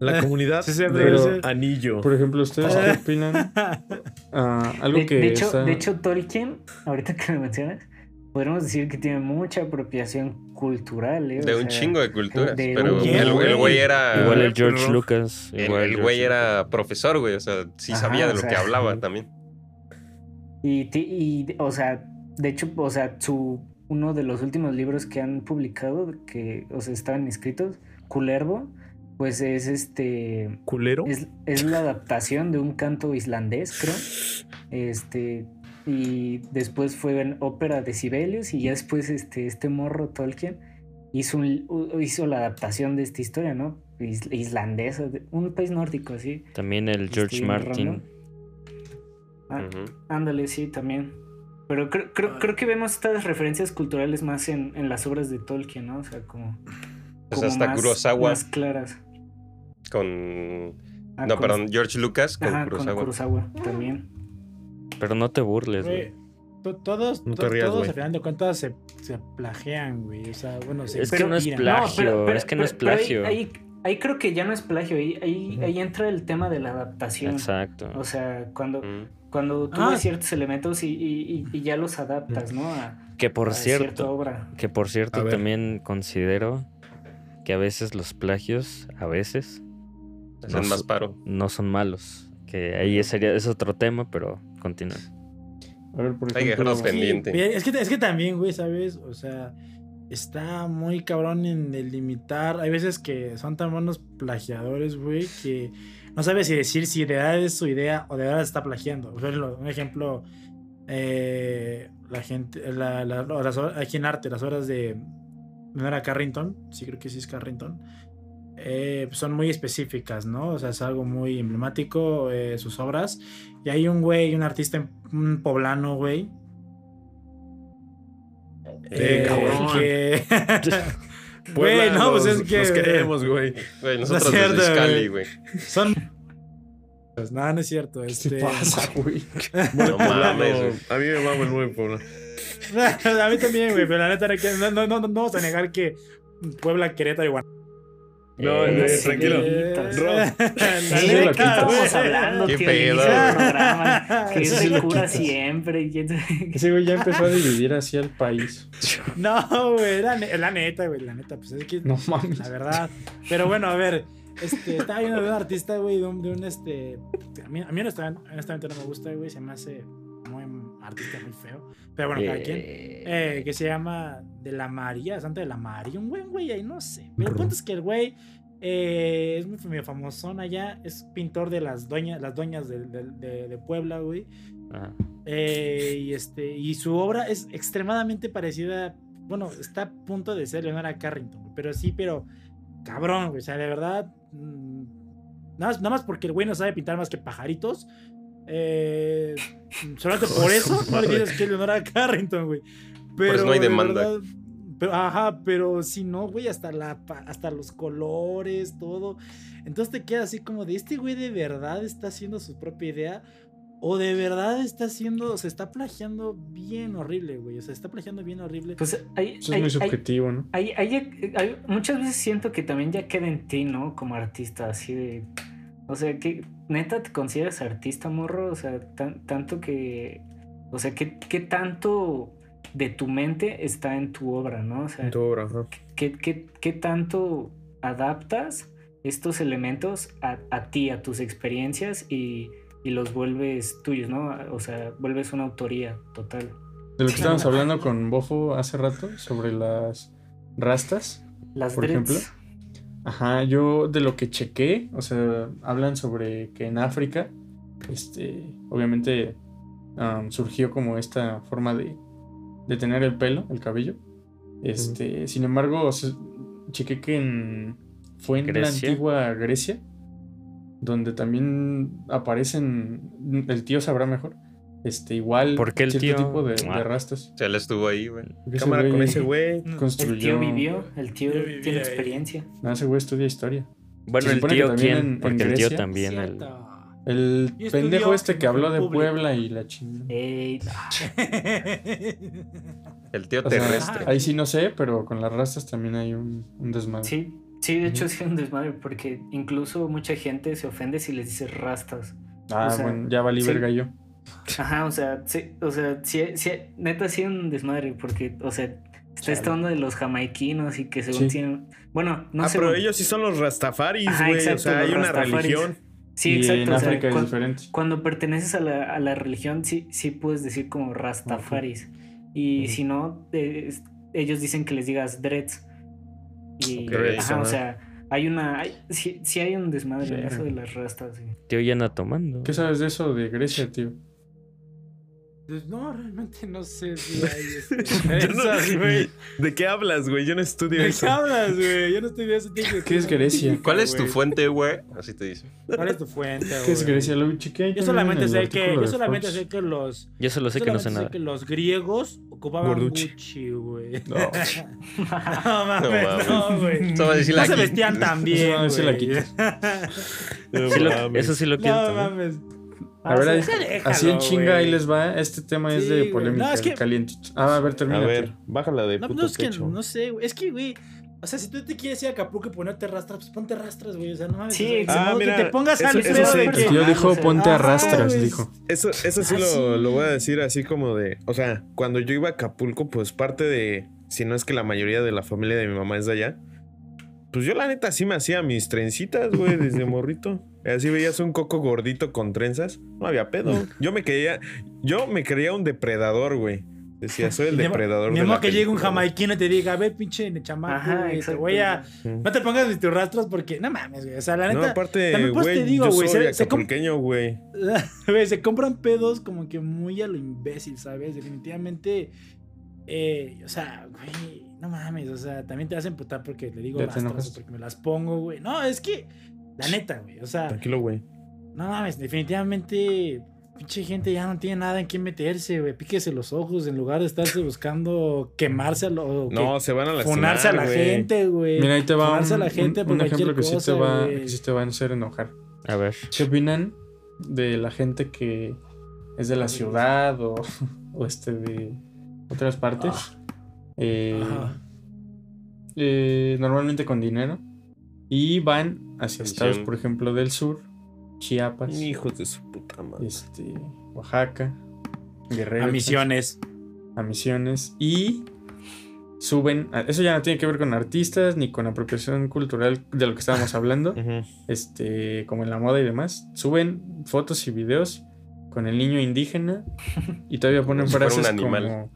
S4: La comunidad
S5: Sí, sí,
S2: pero-
S4: anillo.
S2: Por ejemplo, ¿ustedes qué opinan? (laughs) Ah, algo
S1: De,
S2: que
S1: de hecho,
S2: está-
S1: de hecho, Tolkien, ahorita que lo mencionas, podríamos decir que tiene mucha apropiación cultural, ¿eh? O
S6: De un
S1: sea,
S6: chingo de culturas.
S1: de
S6: pero
S1: un-
S6: el, el
S5: güey.
S6: era.
S3: Igual el George Lucas.
S6: El,
S3: igual
S6: el güey
S3: Lucas.
S6: era profesor, güey. O sea, sí
S1: Ajá,
S6: sabía de lo
S1: sea,
S6: que hablaba también.
S1: Y, y, o sea, de hecho, o sea, su, uno de los últimos libros que han publicado, que, o sea, estaban escritos, Culervo, pues es este,
S4: ¿Culero?
S1: es, es la adaptación de un canto islandés, creo. Este, y después fue en ópera de Sibelius y ya después este, este morro Tolkien hizo, un- hizo la adaptación de esta historia, ¿no? Is- islandesa, de un país nórdico, así.
S3: También el George
S1: Este,
S3: Martin.
S1: random. Ah. Ándale, sí, también. Pero creo, creo, creo que vemos estas referencias culturales más en, en las obras de Tolkien, ¿no? O sea, como.
S6: Pues
S1: como
S6: hasta
S1: más-
S6: Kurosawa
S1: Más claras.
S6: con.
S1: Ah,
S6: no,
S1: con-
S6: perdón, George Lucas con
S1: Ajá,
S6: Kurosawa.
S1: con Kurosawa también.
S3: Pero no te burles,
S5: Güey,
S3: güey.
S5: to- todos,
S4: No te
S5: to-
S4: rías,
S5: todos al final de cuentas se, se plagian, güey. O sea, bueno, se
S3: Es que no es plagio. es que no es
S1: pero ahí-
S3: plagio.
S1: Ahí, ahí creo que ya no es plagio, ahí, ahí, entra el tema de la adaptación.
S3: Exacto.
S1: O sea, cuando, cuando tú
S5: Ah.
S1: ves ciertos elementos y, y- y- y ya los adaptas, ¿no? A,
S3: Que por
S1: a cierta
S3: cierto,
S1: obra.
S3: que por cierto también considero que a veces los plagios, a veces, No
S6: más paro.
S3: no son malos. Que ahí sería, es otro tema, pero continúa.
S2: A ver, por
S6: Hay que
S2: ejemplo,
S6: dejarnos pendiente.
S5: Sí, es, que, es que también, güey, ¿sabes? O sea, está muy cabrón en delimitar. Hay veces que son tan buenos plagiadores, güey, que no sabes si decir si de verdad es su idea o de verdad está plagiando. Por ejemplo, un ejemplo, eh, la gente, la, la- las aquí en arte, las obras de. ¿No era Carrington? Sí, creo que sí es Carrington. Eh, son muy específicas, ¿no? O sea, es algo muy emblemático, eh, sus obras. Y hay un güey, un artista, un poblano, güey.
S4: Eh, cabrón.
S5: que... (laughs) Güey, no, pues es que...
S4: Los queremos, güey.
S6: Güey, nosotros
S5: cierto,
S6: desde Scali,
S5: güey. Son... Pues nada, no es cierto.
S2: ¿qué
S5: Este...
S2: pasa, (laughs) güey?
S6: No mames,
S4: No,
S6: güey.
S4: a mí me mama el nuevo Puebla. (laughs)
S5: a mí también, güey, pero la neta, no, no, no, no vamos a negar que Puebla, Querétaro y Guanajuato.
S4: No,
S3: Eh,
S4: eh, tranquilo. Rob,
S5: güey. (laughs)
S1: Estamos hablando,
S6: Qué
S1: tío,
S6: pedo,
S1: que
S2: Eso
S1: es
S2: sí
S1: cura siempre.
S2: Ese güey ya empezó a (laughs) dividir así al país.
S5: No, güey, la, ne- la neta, güey, la neta, pues es que
S2: No mames.
S5: la verdad. Pero bueno, a ver, este, estaba viendo de un artista, güey, de un, de un, este, a mí, a mí honestamente, honestamente no me gusta, güey, se me hace artista muy feo. Pero bueno, cada quien.
S3: Eh,
S5: Eh, que se llama De la María, Santa de la María, un buen güey ahí, no sé. Pero el punto es que el güey eh, es muy famosón allá, es pintor de las doñas, las doñas de, de- de- de Puebla, güey.
S3: ajá.
S5: Eh, y, este, y su obra es extremadamente parecida, bueno, está a punto de ser Leonora Carrington, güey, pero sí, pero cabrón, güey, o sea, de verdad, mm, nada, más, nada más porque el güey no sabe pintar más que pajaritos. Eh, solamente (laughs) por eso no le dices que es Leonora Carrington, güey. Pero,
S6: no hay
S5: de
S6: demanda.
S5: verdad, pero, ajá, pero si no, güey, hasta, la, hasta los colores, todo. Entonces te queda así como de, este güey de verdad está haciendo su propia idea. O de verdad está haciendo, se está plagiando bien horrible, güey. O sea, está plagiando bien horrible.
S1: Pues hay,
S2: Eso es
S1: hay-
S2: muy
S1: hay-
S2: subjetivo, ¿no?
S1: hay- hay- hay- muchas veces siento que también ya queda en ti, ¿no? Como artista, así de. O sea, que neta te consideras artista, morro. O sea, tan- tanto que. O sea, ¿qué, qué tanto de tu mente está en tu obra, ¿no? O sea,
S4: en tu obra, ajá.
S1: ¿qué, qué, qué tanto adaptas estos elementos a, a ti, a tus experiencias y, y los vuelves tuyos, ¿no? O sea, vuelves una autoría total.
S2: De lo que estábamos hablando con Bofo hace rato sobre las rastas.
S1: Las
S2: Por
S1: dreads.
S2: ejemplo. Ajá, yo de lo que chequé, o sea, hablan sobre que en África, este, obviamente am, surgió como esta forma de, de tener el pelo, el cabello. Este, sin embargo, o sea, chequé que en, fue en
S3: Grecia.
S2: la antigua Grecia, donde también aparecen, el tío sabrá mejor, este, igual
S3: ¿Por qué el
S2: cierto
S3: tío?
S2: tipo de, de
S3: Ah.
S2: rastas.
S6: O sea, él estuvo ahí, güey.
S2: Porque ese
S4: Cámara con
S2: güey
S4: ese güey.
S2: Construyó,
S1: El tío vivió, el tío tiene experiencia.
S2: No, ese güey estudia historia.
S3: Bueno, el tío,
S2: también
S3: ¿quién?
S2: en- en
S3: Porque el tío también. el-.
S2: El pendejo este que habló de
S5: público.
S2: Puebla y la chingada.
S1: Ey, (laughs)
S6: El tío
S2: O sea,
S6: terrestre.
S2: ahí sí no sé, pero con las rastas también hay un, un desmadre.
S1: sí, sí, de hecho sí es un desmadre porque incluso mucha gente se ofende si les dices rastas.
S2: Ah,
S1: o sea,
S2: bueno, ya valí
S1: sí.
S2: verga yo.
S1: Ajá, o sea, sí, o sea, sí, sí, neta sí es un desmadre porque, o sea, está esta
S2: Chale.
S1: onda de los jamaiquinos y que según
S2: Sí.
S1: tienen, bueno, no
S4: ah,
S1: sé.
S4: pero ellos sí son los rastafaris, güey. O sea, hay una religión.
S1: Sí,
S2: y
S1: exacto.
S2: en
S1: o sea,
S2: África es
S1: cuan-
S2: diferente.
S1: cuando perteneces a la, a la religión, sí, sí puedes decir como rastafaris. Y si no, eh, ellos dicen que les digas dreads. Y, ajá, o sea, hay una, hay, sí, sí hay un desmadre en eso de las rastas. sí.
S3: tío ya anda tomando.
S2: ¿Qué sabes de eso de Grecia, tío?
S5: Pues no, realmente no sé si (laughs) hay este,
S4: Yo no-
S5: esas, güey.
S4: ¿De qué hablas, güey? Yo no estudio
S5: ¿De qué
S4: eso.
S5: hablas, güey? Yo no estoy de ese tipo de
S2: ¿Qué es. Grecia?
S6: ¿Cuál es tu fuente, güey? Así te dice.
S5: ¿Cuál es tu fuente, güey?
S2: ¿Qué es Grecia? Lo chequé
S5: Yo solamente sé que, yo
S2: de
S5: solamente sé que los,
S3: Yo solo sé que no sé nada.
S5: que los griegos ocupaban
S4: Gorduchi.
S5: Gucci, güey. (laughs)
S2: No.
S5: No mames, no, güey.
S6: Eso
S5: No se vestían tan bien, güey. (laughs)
S3: Eso sí lo quiero
S5: No mames.
S2: A ver, ahí-
S5: Ah, déjalo,
S2: así en chinga ahí les va. Este tema es de polémica
S5: No, es que-
S2: calientito. Ah, a ver, termina.
S4: A ver, bájala de
S5: No,
S4: puto
S5: no, es que no sé, güey. Es que, güey. O sea, si tú te quieres ir a Acapulco y ponerte rastras, pues ponte rastras, güey. O sea, no mames.
S1: Sí,
S4: Ah, mira,
S5: que te pongas
S4: eso-
S5: al
S4: eso
S5: pedo
S4: sí.
S5: de
S2: El
S5: que.
S2: tío dijo ponte a
S5: ah,
S2: rastras, dijo.
S4: Eso, eso sí,
S5: Ah,
S4: lo,
S5: sí.
S4: lo voy a decir así como de. O sea, cuando yo iba a Acapulco, pues parte de. Si no es que la mayoría de la familia de mi mamá es de allá. Pues yo la neta sí me hacía mis trencitas, güey, desde (laughs) morrito. Así veías un coco gordito con trenzas. No había pedo. Yo me creía. Yo me creía un depredador, güey. Decía, soy el depredador
S5: Ni
S4: de
S5: modo que llegue un jamaiquino y te diga, a ver, pinche chamaco, güey, te voy a. No te pongas ni tus rastros porque. No mames, güey. O sea, la
S4: No,
S5: neta.
S4: aparte,
S5: también pues te
S4: güey,
S5: digo,
S4: yo
S5: güey,
S4: soy
S5: se-
S4: acapulqueño, güey. (laughs)
S5: Güey, se compran pedos como que muy a lo imbécil, ¿sabes? Definitivamente. eh, o sea, güey, no mames. O sea, también te hacen putar porque le digo
S2: te
S5: o porque me las pongo, güey. No, es que. La neta, güey. O sea,
S4: Tranquilo, güey.
S5: no mames, definitivamente. Pinche gente ya no tiene nada en qué meterse, güey. Píquese los ojos en lugar de estarse buscando quemarse a lo.
S4: No, se van a lastimar,
S5: Funarse a la
S4: güey.
S5: gente, güey.
S2: Mira, ahí te va un,
S5: a la gente
S2: un-
S5: por
S2: un ejemplo que sí, te
S5: cosa,
S2: va, que sí te va a hacer enojar.
S3: A ver.
S2: ¿Qué opinan de la gente que es de la ciudad o, (laughs) o este de otras partes. Eh,
S5: Ajá.
S2: eh, normalmente con dinero. Y van hacia estados, por ejemplo, del sur, Chiapas,
S4: Hijos de su puta madre.
S2: este, Oaxaca, Guerrero.
S5: A misiones.
S2: a misiones y suben, eso ya no tiene que ver con artistas ni con apropiación cultural de lo que estábamos hablando, (laughs) este, como en la moda y demás, suben fotos y videos con el niño indígena y todavía ponen
S6: si
S2: frases como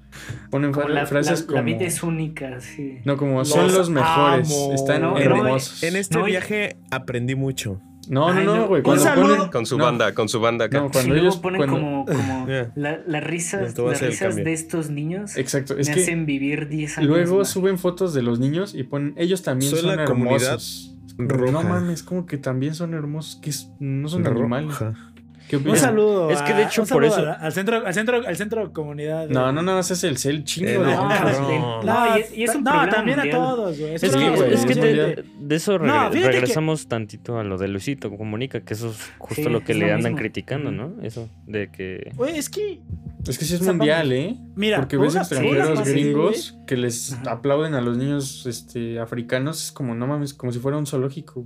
S2: ponen
S1: Como la,
S2: frases
S1: la-
S2: como
S1: la vida es única, sí.
S2: no como
S5: Los
S2: son los mejores,
S5: amo.
S2: están
S1: No,
S2: hermosos.
S4: En este
S1: No,
S4: viaje aprendí mucho.
S2: No, no,
S1: Ay,
S2: no,
S1: no.
S2: güey, cuando ponen
S6: Con su
S2: no,
S6: banda, con su banda acá.
S2: No, cuando
S1: luego
S2: ellos
S1: ponen
S2: cuando-
S1: como, como (laughs) la- las risas,
S4: Te voy a
S1: las risas de estos niños
S2: Exacto,
S1: me
S2: es que
S1: hacen vivir 10 años.
S2: Luego
S1: más.
S2: suben fotos de los niños y ponen, ellos también
S4: Soy
S2: son
S4: la
S2: hermosos. Como, No
S4: roja.
S2: mames, como que también son hermosos, que no son animales.
S4: Roja.
S2: ¿Qué
S5: Un saludo.
S3: Es que de hecho por eso-
S5: al, centro, al centro, al centro comunidad.
S2: No, no, no, ese es el cel chingo de
S4: no,
S1: no,
S5: No,
S1: y, y es un
S5: no,
S1: problema
S5: también a todos, güey.
S3: Es que, de, eso regresamos tantito a lo de Luisito Comunica, que eso es justo lo que le andan criticando. ¿no? Eso de que...
S5: Güey, es que.
S2: Es que sí es mundial, ¿eh?
S5: Mira,
S2: Porque
S5: por
S2: ves extranjeros gringos que les aplauden a los niños este, africanos. Es como, no mames, como si fuera un zoológico.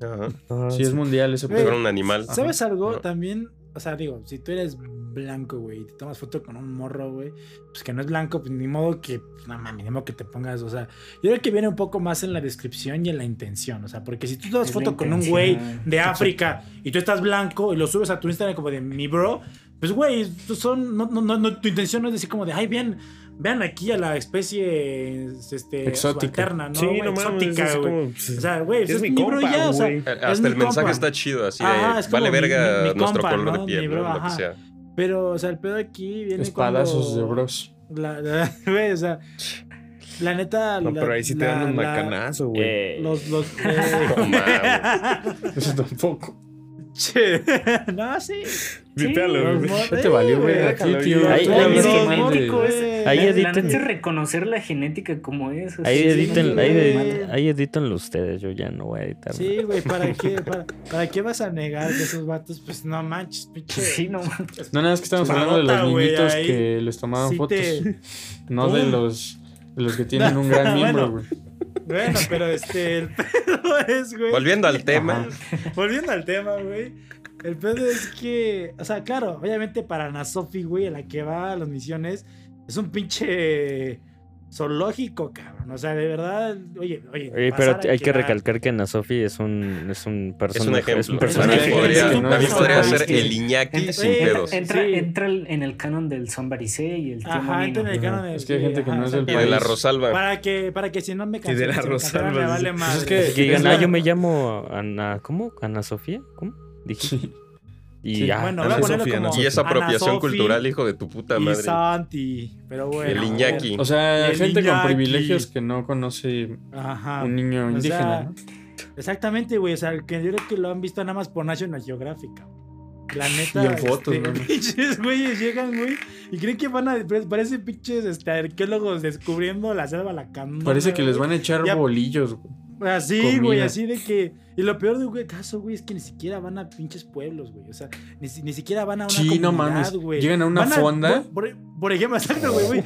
S6: Ajá.
S4: Ah,
S2: Sí, es mundial
S6: fuera un animal.
S5: ¿Sabes algo? También, o sea, digo, si tú eres blanco, güey, y te tomas foto con un morro, güey, pues que no es blanco, pues ni modo que, no mames, ni modo que te pongas, o sea, yo creo que viene un poco más en la descripción y en la intención, o sea, porque si tú tomas
S1: Es
S5: foto con un güey de África y tú estás blanco y lo subes a tu Instagram como de mi bro, pues güey, son, no, no, no, no, tu intención no es decir como de, ay, vean, vean aquí a la especie, este,
S2: Exótica.
S5: ¿no?
S4: Sí,
S5: güey?
S4: no mames.
S5: exótica,
S4: es
S5: güey.
S4: como,
S5: O sea, güey,
S4: es
S5: es
S4: mi
S5: bro
S4: compa,
S5: ya, o sea.
S6: Eh,
S5: es
S6: Hasta
S5: mi
S6: el mensaje
S5: compa.
S6: está chido, así
S5: Ajá,
S6: de vale
S5: mi-
S6: verga
S5: mi- mi
S6: nuestro
S5: compa,
S6: color
S5: ¿no?
S6: de piel,
S5: Mi
S6: ¿no?
S5: bro,
S6: Lo que sea.
S5: Pero, o sea, el pedo aquí viene
S2: Espadazos
S5: cuando-
S2: de bros.
S5: La, (laughs) la- güey, o sea, la neta.
S4: No,
S5: la-
S4: pero ahí sí te
S5: la-
S4: dan un macanazo, güey.
S3: eh,
S5: Los, los. (laughs)
S6: No
S2: Eso tampoco. (laughs)
S5: Che, no, sí.
S4: Vipéalo,
S5: Los
S4: güey.
S5: mo-
S2: ¿Qué te valió, güey? A ti, tío.
S3: Ahí- ahí
S1: la- la
S3: editen-
S1: es reconocer la genética como es.
S3: Ahí editen, ahí, edítenlo ustedes, yo ya no voy a editar.
S5: Sí, güey, ¿para qué, (laughs) para, ¿para qué vas a negar que esos vatos, pues no manches, pinche.
S1: Sí, no.
S2: No, nada, es que estamos hablando de los niñitos que les tomaban
S5: sí
S2: fotos.
S5: te- (laughs)
S2: No de los, de los que tienen
S5: No,
S2: un gran (laughs) miembro,
S5: bueno.
S2: güey.
S5: Bueno, pero este, el pedo es, güey.
S6: Volviendo al tema,
S5: Volviendo al tema, güey. El pedo es que, o sea, claro, obviamente para Ana Sofi, güey, a la que va a las misiones, es un pinche zoológico, cabrón. O sea, de verdad, oye, oye.
S3: Oye, pero
S5: a
S3: hay que recalcar que Ana Sofi es un, es un personaje.
S6: es un
S3: personaje.
S6: podría,
S2: Sí, no,
S6: también
S2: no,
S6: podría ser el Iñaki
S1: Entra-
S6: sin pedos.
S1: Entra, en el canon del Somebody Say y el
S5: Ajá, entra en el canon de-
S2: Es que hay gente que
S5: ajá,
S2: no es del
S6: Y de
S2: país.
S6: la Rosalba.
S5: Para que, para que si no me
S4: de
S5: cancelen,
S4: la Rosalba,
S5: vale.
S2: Pues es que-
S3: digan, ah, yo me llamo Ana, ¿cómo? Ana Sofía, ¿cómo? Dije.
S2: Sí.
S3: Y
S2: Sí,
S3: ya.
S5: bueno,
S6: Ana
S5: voy a ponerlo
S4: Sofía,
S5: como
S4: Ana
S6: Y es
S5: Ana
S6: apropiación cultural, hijo de tu puta
S5: Y
S6: madre.
S5: Santi, pero bueno.
S6: El Iñaki.
S2: O sea,
S5: El
S2: gente con privilegios que no conoce
S5: Ajá.
S2: un niño
S5: O
S2: indígena,
S5: sea,
S2: ¿no?
S5: Exactamente, güey. O sea, que yo creo que lo han visto nada más por National Geographic. cabrón. La neta.
S2: Y en fotos,
S5: este,
S2: ¿no? (laughs)
S5: Pinches güeyes llegan, güey. Y creen que van a. Parecen pinches este, arqueólogos descubriendo la selva lacandona.
S2: Parece que les van a echar
S5: Ya-
S2: bolillos, güey.
S5: Así, güey,
S2: comida.
S5: así de que. Y lo peor de güey, caso, güey, es que ni siquiera van a pinches pueblos, güey. O sea, ni, ni siquiera van a una
S2: Sí, no
S5: comunidad,
S2: mames.
S5: güey.
S2: Llegan a una
S5: Van
S2: fonda.
S5: Por, por- por ejemplo, exacto, güey, (laughs) güey.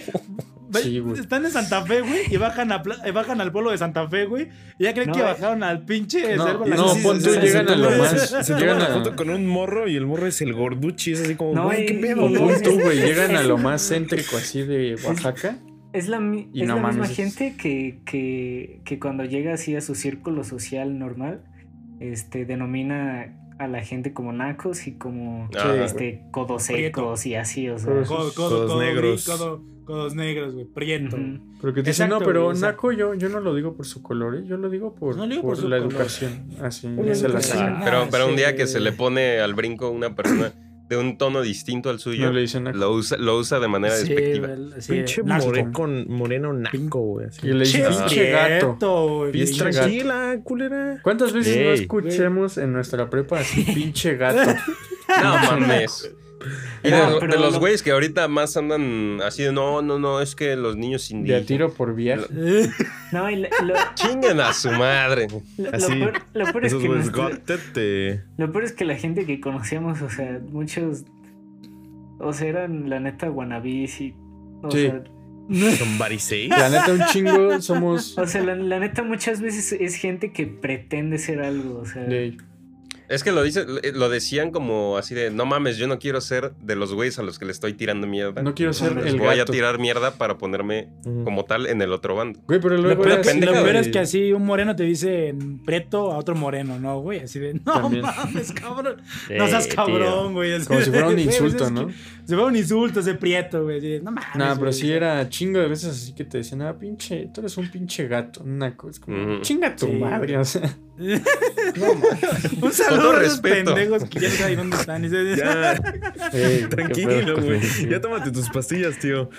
S2: Sí, güey.
S5: Están en Santa Fe, güey, y bajan, a, pla- eh, bajan al pueblo de Santa Fe, güey. Y ya creen
S1: No,
S5: que
S1: eh.
S5: bajaron al pinche
S2: No,
S5: selva
S2: no,
S5: lacandona.
S2: pon tú,
S4: se-
S2: llegan
S4: se
S2: a lo más- (laughs)
S4: Se
S2: llegan a-
S4: foto con un morro y el morro es el gorduchi. Es así como,
S1: No,
S4: güey, qué pedo,
S1: y-
S2: O
S4: güey.
S2: pon tú, güey, llegan a lo más céntrico así de Oaxaca.
S1: Es la, es
S2: no
S1: la misma
S2: es-
S1: gente que, que, que cuando llega así a su círculo social normal, este, denomina a la gente como nacos y como este, codos secos y así, o sea.
S2: Codos-
S5: Codo, codo,
S4: Codos
S5: codo,
S4: negros.
S5: codo- codos negros, güey. Prieto.
S1: Ujú.
S2: Pero que te dicen,
S5: Exacto,
S2: no, pero
S5: güey,
S2: Naco yo, yo no lo digo por su color, ¿eh? yo lo digo por,
S5: No lo digo
S2: por,
S5: por su
S2: la
S5: color.
S2: educación. Así,
S4: Una
S2: se la.
S5: Ah,
S6: Pero, pero un día
S5: sí.
S6: que se le pone al brinco una persona de un tono distinto al suyo,
S2: No le dicen
S6: lo, usa, lo usa de manera
S5: Sí,
S6: despectiva.
S5: sí,
S4: Pinche
S5: naco.
S4: more- con- moreno naco, güey.
S2: Y le dicen,
S5: Pinche
S2: gato. Pinche
S4: tranquila, culera.
S2: ¿Cuántas veces no escuchemos en nuestra prepa así, pinche gato? (laughs)
S6: No mames. Y de,
S1: No,
S6: de los
S1: lo-
S6: güeyes que ahorita más andan así de no, no, no, es que los niños
S2: De a
S6: indígenas.
S2: tiro por viaje. (laughs)
S1: No, y lo, lo-
S6: Chinguen a su madre.
S1: lo-
S4: Así,
S1: peor, lo peor es que nuestro-. Lo peor es que la gente que conocíamos, o sea, muchos, o sea, eran la neta wannabes y, o
S2: Sí.
S1: sea, (laughs)
S4: say.
S2: La neta, un chingo somos.
S1: O sea, la, la neta muchas veces es gente que pretende ser algo, o sea...
S2: de-
S6: Es que lo dice, lo decían como así de, no mames, yo no quiero ser de los güeyes a los que le estoy tirando mierda.
S2: No quiero ser
S6: Les
S2: el
S6: voy
S2: gato.
S6: a tirar mierda para ponerme como tal en el otro bando.
S2: Güey, pero
S5: Lo
S2: luego
S5: peor,
S2: era
S5: es lo peor es que así un moreno te dice preto a otro moreno, ¿no, güey? Así de, no
S2: También.
S5: mames, cabrón. No seas cabrón, güey. así
S2: Como
S5: de,
S2: si fuera un (laughs) insulto, ¿no?
S5: que Si fuera un insulto ese prieto, güey. así de, No mames.
S2: Nah, pero sí era chingo de veces así que te decían, ah, pinche, tú eres un pinche gato. Una cosa, como, chinga tu
S5: Sí,
S2: madre, o sea. (laughs)
S5: Un (laughs) saludo
S6: todo respeto.
S5: pendejos que ya saben dónde están. Y se- (laughs)
S4: Ya, (laughs)
S2: ey,
S4: tranquilo, güey. Ya tómate tus pastillas, tío.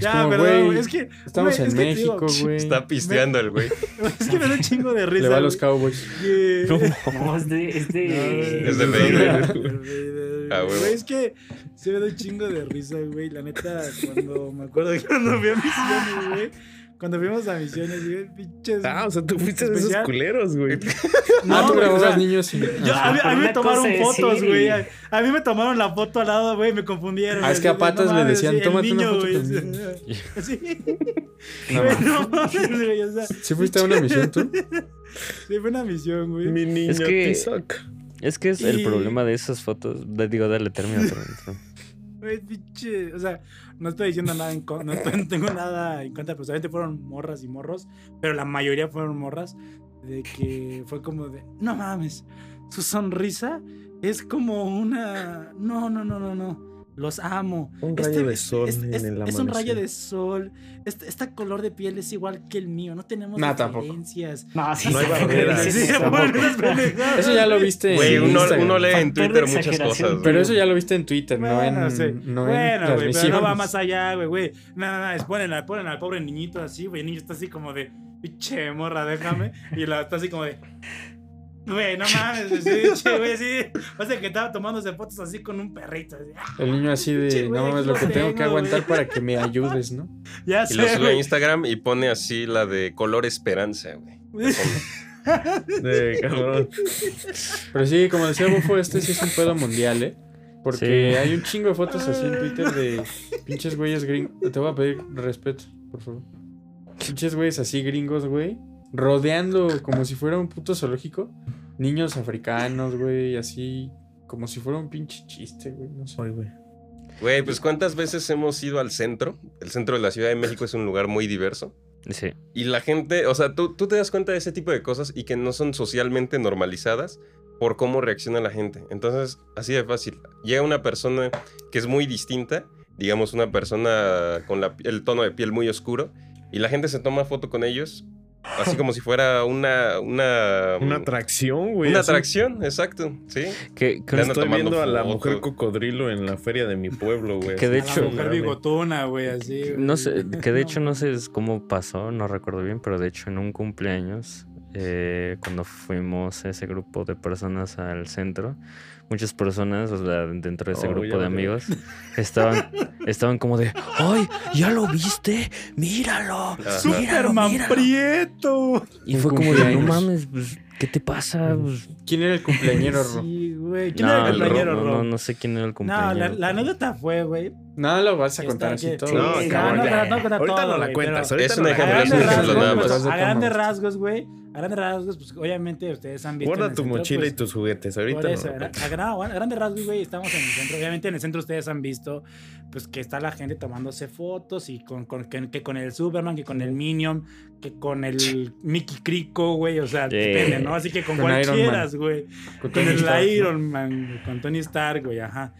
S5: Ya,
S2: como,
S5: perdón,
S2: güey.
S5: Es que.
S2: Estamos
S5: güey,
S2: en
S5: es que
S2: México, güey.
S6: Está pisteando el güey. (laughs)
S5: Es que me da un chingo de risa.
S2: Le va a los Cowboys.
S5: que-
S1: No, es de... Es de...
S6: Es de
S5: Vader.
S6: Ah.
S5: Güey, es que se me da un chingo de risa, güey. La neta, cuando me acuerdo que cuando fui a misiones, güey. Cuando fuimos a misiones, güey, pinches.
S4: Ah, o sea, tú fuiste de esos
S5: especial.
S4: culeros, güey. (laughs)
S2: ah, tú
S5: güey, o
S2: grababas
S5: sea,
S2: niños y.
S5: Yo, a, mí, a mí me
S1: Una
S5: tomaron fotos,
S1: ir y-
S5: güey. A, a mí me tomaron la foto al lado, güey. Me confundieron.
S2: Ah, es que a Patas
S5: no
S2: le decían,
S5: sí, el
S2: "Tómate una
S5: niño,
S2: foto
S5: güey". (laughs) Sí. (laughs)
S2: No,
S5: no mames, güey. O sea,
S2: ¿Sí fuiste a una misión tú?
S5: sí, fue una misión, güey.
S4: Mi niño
S3: Es que-. Es que es el
S5: Y-
S3: problema de esas fotos. de- digo, dale, termina.
S5: Güey, pinche. O sea, no estoy diciendo nada en contra. No, tengo nada en contra. Pero solamente fueron morras y morros. Pero la mayoría fueron morras. De que fue como de. No mames. Su sonrisa es como una. No, no, no, no, no. Los amo.
S4: Un rayo de
S5: es-
S4: sol
S5: es,
S4: en el
S5: es un rayo de sol. Este, este color de piel es igual que el mío. No tenemos
S2: Nah, tampoco.
S5: diferencias.
S1: No, sí,
S4: No hay barreras.
S1: sí,
S5: Sí,
S2: Eso ya lo viste
S6: Güey,
S2: en
S6: uno, uno lee en
S1: de
S6: Twitter muchas cosas.
S2: Pero eso ya lo viste en Twitter, no
S5: Bueno,
S2: en,
S5: sí.
S2: no en
S5: bueno, güey, pero no va más allá, güey, güey. Nada, nada, es ponen, al- ponen al pobre niñito así, güey. El niño está así como de, pinche morra, déjame. Y la está así como de, güey, no mames, (laughs) güey, sí, pinche, güey, sí. O sea, que estaba tomándose fotos así con un perrito. Así. "Ah,
S2: El niño así de, no mames, lo que tengo que aguantar para que me ayudes, ¿no? (laughs)
S5: Ya
S6: Y lo
S5: sé,
S6: sube a. Instagram y pone así la de color esperanza, güey. (laughs) de
S4: cabrón.
S2: Pero sí, como decía Bufo, este sí es un pedo mundial, ¿eh? Porque
S3: Sí.
S2: hay un chingo de fotos así en Twitter de pinches güeyes gringos. Te voy a pedir respeto, por favor. Pinches güeyes así gringos, güey. Rodeando como si fuera un puto zoológico. Niños africanos, güey, así. Como si fuera un pinche chiste, güey. No sé.
S4: Güey.
S6: Güey, pues ¿cuántas veces hemos ido al centro? El centro de la Ciudad de México es un lugar muy diverso.
S3: Sí.
S6: Y la gente, o sea, tú, tú te das cuenta de ese tipo de cosas y que no son socialmente normalizadas por cómo reacciona la gente. Entonces, así de fácil. Llega una persona que es muy distinta, digamos una persona con la- el tono de piel muy oscuro, y la gente se toma foto con ellos, así como si fuera una... Una,
S4: Una atracción, güey.
S6: Una
S4: así.
S6: atracción, exacto, sí.
S3: Que, que-
S4: Estoy
S6: tomando
S4: viendo a la mujer cocodrilo en la feria de mi pueblo, güey.
S3: Que de
S5: A
S3: hecho-
S5: la mujer bigotona, güey, así. güey.
S3: no sé, que de hecho no sé cómo pasó, no recuerdo bien, pero de hecho en un cumpleaños, eh, cuando fuimos ese grupo de personas al centro, muchas personas, o sea, dentro de ese
S4: Oh,
S3: grupo de amigos, estaban, estaban como de, ¡ay! ¿Ya lo viste? ¡Míralo!
S6: Ajá.
S3: ¡Míralo,
S5: Superman
S3: míralo!
S5: Prieto.
S3: Y fue como de, no mames, pues, ¿qué te pasa? Pues,
S2: ¿Quién era el cumpleañero, Ro?
S5: Sí, güey. ¿Quién
S3: no,
S5: era el
S3: no,
S5: Ro?
S3: no, no sé quién era el
S5: No,
S3: cumpleaños.
S5: la, la anécdota fue, güey.
S2: No lo vas a contar así todo.
S4: No,
S5: no, no, no, no,
S4: Ahorita
S5: todo,
S4: no la
S5: güey,
S4: cuentas.
S5: pero-
S4: Ahorita
S6: Es un
S4: no la
S6: ejemplo,
S5: A
S6: es
S4: cuentas.
S6: un
S5: grandes
S6: ejemplo nada
S5: rasgos,
S6: más.
S2: Estás de
S5: a grandes
S2: cámara.
S5: rasgos, güey. A grandes rasgos, pues obviamente ustedes han visto.
S4: Guarda tu
S5: centro,
S4: mochila
S5: pues,
S4: y tus juguetes. Ahorita
S5: eso,
S4: no.
S5: a, gra- a gra- a grandes rasgos, güey, estamos en el centro. Obviamente en el centro ustedes han visto pues que está la gente tomándose fotos y con, con- que, que con el Superman, que con el Minion, que con el Mickey Crico, güey, o sea,
S3: Sí.
S5: depende, ¿no? Así que con,
S2: Con
S5: cualquieras, güey.
S2: Con
S5: Con el. Iron Man, güey, con Tony Stark, güey, ajá.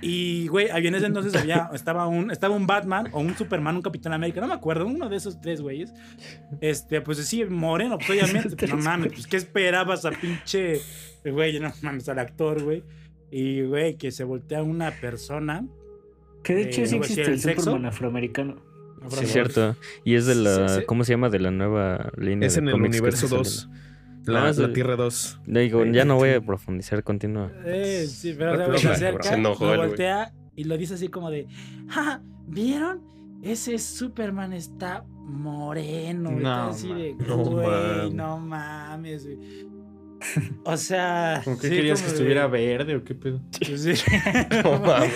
S5: Y, güey, había en ese entonces había, (laughs) estaba un, estaba un Batman o un Superman, un Capitán América, no me acuerdo, uno de esos tres güeyes. Este, pues sí, moreno, pues obviamente, pues, no (laughs) mames, pues ¿qué esperabas a pinche, güey, no mames, al actor, güey? Y, güey, que se voltea una persona.
S1: Que de hecho
S5: Eh,
S1: sí
S5: no
S1: existe el
S5: el sexo.
S1: Superman afroamericano.
S3: Sí, es cierto. Y es de la.
S5: Sí, sí.
S3: ¿Cómo se llama? De la nueva línea.
S4: Es
S3: de
S4: en el universo
S3: está
S4: 2. La,
S3: No,
S4: la Tierra 2.
S3: Digo, ya no voy a (laughs) profundizar, continúa.
S5: Eh, sí, pero
S4: Pero
S5: se
S4: se
S5: acerca,
S6: se enojó
S5: lo voltea y lo dice así como de, "Ja, ¿vieron? Ese Superman está moreno. güey",
S2: No,
S5: así de,
S4: no
S5: güey,
S4: mames.
S5: no mames, güey. O sea.
S2: ¿Cómo que
S5: sí,
S2: querías que
S5: de-
S2: estuviera verde o qué pedo? (laughs)
S5: Pues sí. (laughs)
S6: No mames.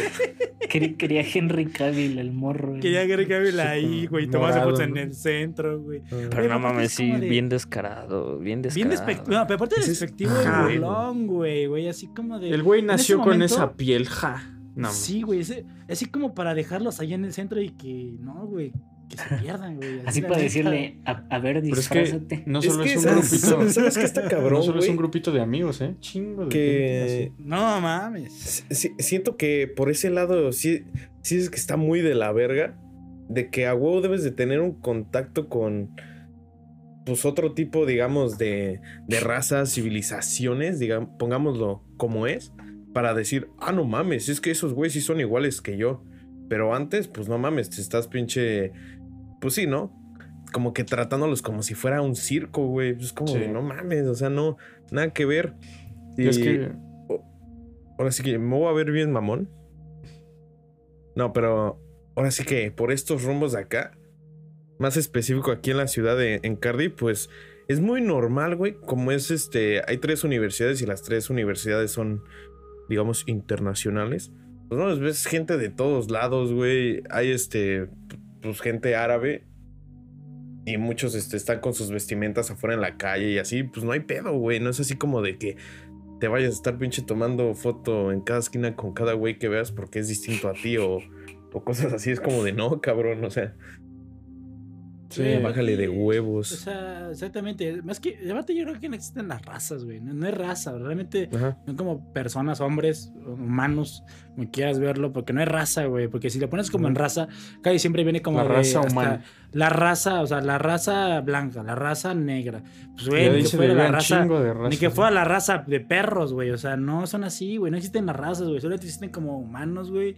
S1: Quería, quería Henry Cavill, el morro. güey.
S5: Quería Gary Cavill ahí, güey.
S2: Morado,
S5: fotos en el centro, güey.
S3: Pero no mames, sí,
S5: de-
S3: bien descarado, bien
S5: Bien
S3: descarado.
S5: despectivo. No, pero aparte de
S4: Sí, es-
S5: despectivo,
S2: Ajá.
S5: es burlón, güey, güey. Así como de.
S2: El güey nació con
S5: momento-
S2: esa piel, ja. No,
S5: sí, güey. Así como para dejarlos allá en el centro y que. No, güey. Que se pierdan, güey.
S1: Así
S5: la
S1: para decirle, a, a ver,
S2: Pero es que
S1: disfrázate.
S2: no solo es,
S4: que,
S2: un
S4: ¿sabes,
S2: grupito. (laughs)
S4: ¿sabes qué está (laughs) cabrón,
S2: no solo es un grupito de amigos, ¿eh? Chingo de
S4: Que
S2: gente
S5: No mames.
S4: si- siento que por ese lado sí, sí es que está muy de la verga. De que a huevo debes de tener un contacto con. Pues otro tipo, digamos, de, de razas, civilizaciones, digamos, pongámoslo como es, para decir, ah, no mames, es que esos güeyes sí son iguales que yo. Pero antes, pues no mames, te estás pinche. Pues sí, ¿no? Como que tratándolos como si fuera un circo, güey. Es como
S2: Sí.
S4: de, no mames, o sea, no, nada que ver.
S2: Y es que
S4: Ahora sí que me voy a ver bien mamón. No, pero ahora sí que por estos rumbos de acá, más específico aquí en la ciudad de en Cardiff, pues es muy normal, güey. Como es este, hay tres universidades y las tres universidades son, digamos, internacionales. Pues no, ves gente de todos lados, güey. Hay este, pues gente árabe. Y muchos este, están con sus vestimentas afuera en la calle y así, pues no hay pedo, güey. No es así como de que te vayas a estar pinche tomando foto en cada esquina con cada güey que veas porque es distinto a ti o, o cosas así. Es como de no, cabrón, o sea,
S2: sí,
S4: bájale de
S5: O
S4: huevos.
S5: sea, exactamente. Más que, aparte yo creo que no existen las razas, güey. No, no es raza, realmente
S4: Ajá.
S5: son como personas, hombres, humanos, como quieras verlo, porque no es raza, güey. Porque si lo pones como en raza, casi siempre viene como
S2: La
S5: de
S2: raza humana.
S5: La raza, o sea, la raza blanca, la raza negra. Pues, güey, ni que fuera la raza.
S2: razas.
S5: Ni que fuera la raza de perros, güey. O sea, no son así, güey. No existen las razas, güey. Solo existen como humanos, güey.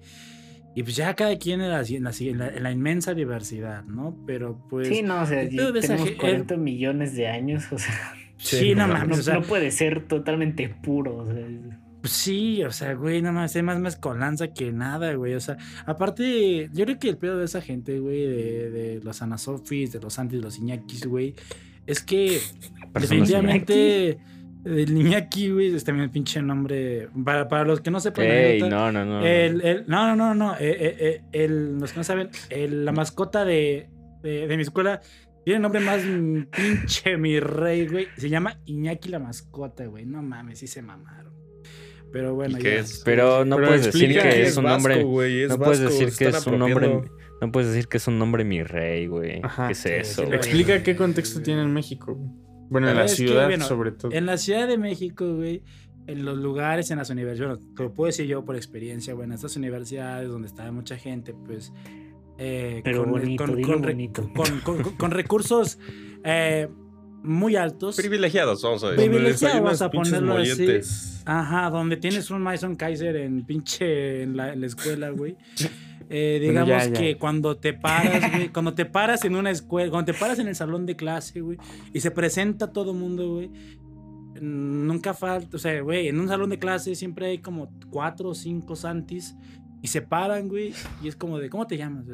S5: Y pues ya cada quien en la, en la- en la- en la inmensa diversidad, ¿no? Pero pues.
S1: Sí, no, o sea, tenemos
S5: ge-
S1: 40 millones de años, o sea,
S5: Sí,
S4: Sí,
S5: no
S4: no
S5: mames.
S1: no,
S5: o sea,
S1: no puede ser totalmente puro. o sea,
S5: Pues sí, o sea, güey, nada más, es más mezcolanza que nada, güey. O sea, aparte, yo creo que el pedo de esa gente, güey, de, de los Anasofis, de los Antis, de los Iñakis, güey, es que definitivamente el Iñaki, güey, es también el pinche nombre. Para, para los que no sepan,
S3: Ey, no, no, no. no.
S5: el, el- no, no, no, no. eh, eh, eh, el- los que no saben, el- la mascota de, de, de mi escuela tiene el nombre más pinche mi rey, güey. Se llama Iñaki la mascota, güey. No mames, sí se mamaron. Pero bueno,
S6: ¿Y qué
S5: ya.
S6: es?
S3: Pero no
S2: Pero
S3: puedes decir que es,
S4: es
S3: un
S4: vasco,
S3: nombre.
S4: güey, es
S3: no puedes
S4: vasco,
S3: decir que es un nombre. No puedes decir que es un nombre mi rey, güey. ¿Qué es
S5: Sí,
S3: eso?
S2: Explica qué contexto tiene en México. güey. Bueno, en la
S5: que,
S2: ciudad,
S5: bueno,
S2: sobre todo.
S5: En la Ciudad de México, güey, en los lugares, en las universidades, bueno, te lo puedo decir yo por experiencia, en estas universidades donde está mucha gente, pues. eh,
S1: Pero
S5: re-
S1: bonito.
S5: con- con- con- con recursos eh, muy altos.
S6: Privilegiados, vamos a decir.
S4: Donde
S5: privilegiado,
S4: desayunas
S5: vamos a ponerlo así. Ajá, donde tienes un Mason Kaiser en pinche en la, en la escuela, güey. (laughs) Eh,
S2: Bueno,
S5: digamos
S2: ya, ya.
S5: que cuando te paras, güey, cuando te paras en una escuela, cuando te paras en el salón de clase, güey, y se presenta todo mundo, güey, nunca falta, o sea, güey, en un salón de clase siempre hay como cuatro o cinco Santis y se paran, güey, y es como de, ¿cómo te llamas?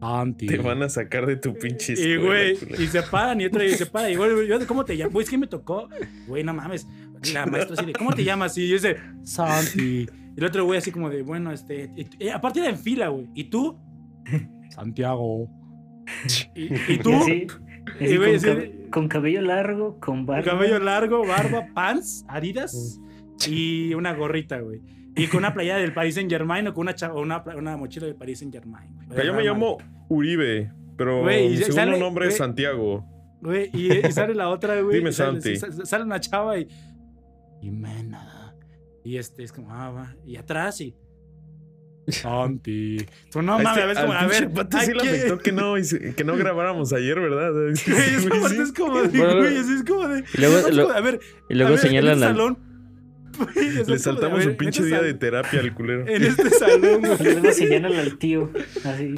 S5: Santi.
S4: Te van a sacar de tu pinche
S5: Y,
S4: escuela,
S5: güey,
S4: culero.
S5: y se paran y otro y se para. Y, güey, yo, ¿cómo te llamas? Güey, es que me tocó. Güey, no mames. La maestra así de, ¿cómo te llamas? Y yo dice, Santi. Y el otro güey así como de, bueno, este. y aparte era en fila, güey. ¿Y tú? (laughs) Santiago. ¿Y, y tú?
S1: Y,
S5: güey,
S1: con, cab- con cabello largo, con barba.
S5: Cabello largo, (laughs) barba, pants, adidas y una gorrita, güey. Y con una playera del Paris Saint Germain o con una, una, una mochila del Paris Saint Germain.
S4: Pero yo me llamo Uribe, pero
S5: Güey,
S4: mi
S5: se-
S4: segundo
S5: sale-
S4: nombre es
S5: güey.
S4: Santiago.
S5: Güey, y, y sale la otra, güey.
S4: Dime,
S5: sale,
S4: Santi.
S5: sa- Sale una chava y. Jimena. Y este es como, ah, va. Y atrás y. (laughs) Santi. Tú no
S4: A
S5: mames,
S4: este-
S5: a ver,
S4: al
S5: como, a ver.
S4: pato sí le
S5: que-
S4: afectó que no, que no (laughs) grabáramos ayer, ¿verdad?
S5: Esa parte es como de, güey, es como de.
S3: Y luego-
S5: como
S3: lo-
S5: a ver,
S3: Y luego
S5: a ver, en
S3: señalan
S5: el
S3: al.
S5: salón.
S4: Le saltamos su
S5: ver,
S4: pinche día
S5: este
S4: de terapia al culero. (laughs)
S5: En este salón, (laughs)
S1: Y
S5: güey.
S1: luego señala al tío. Así.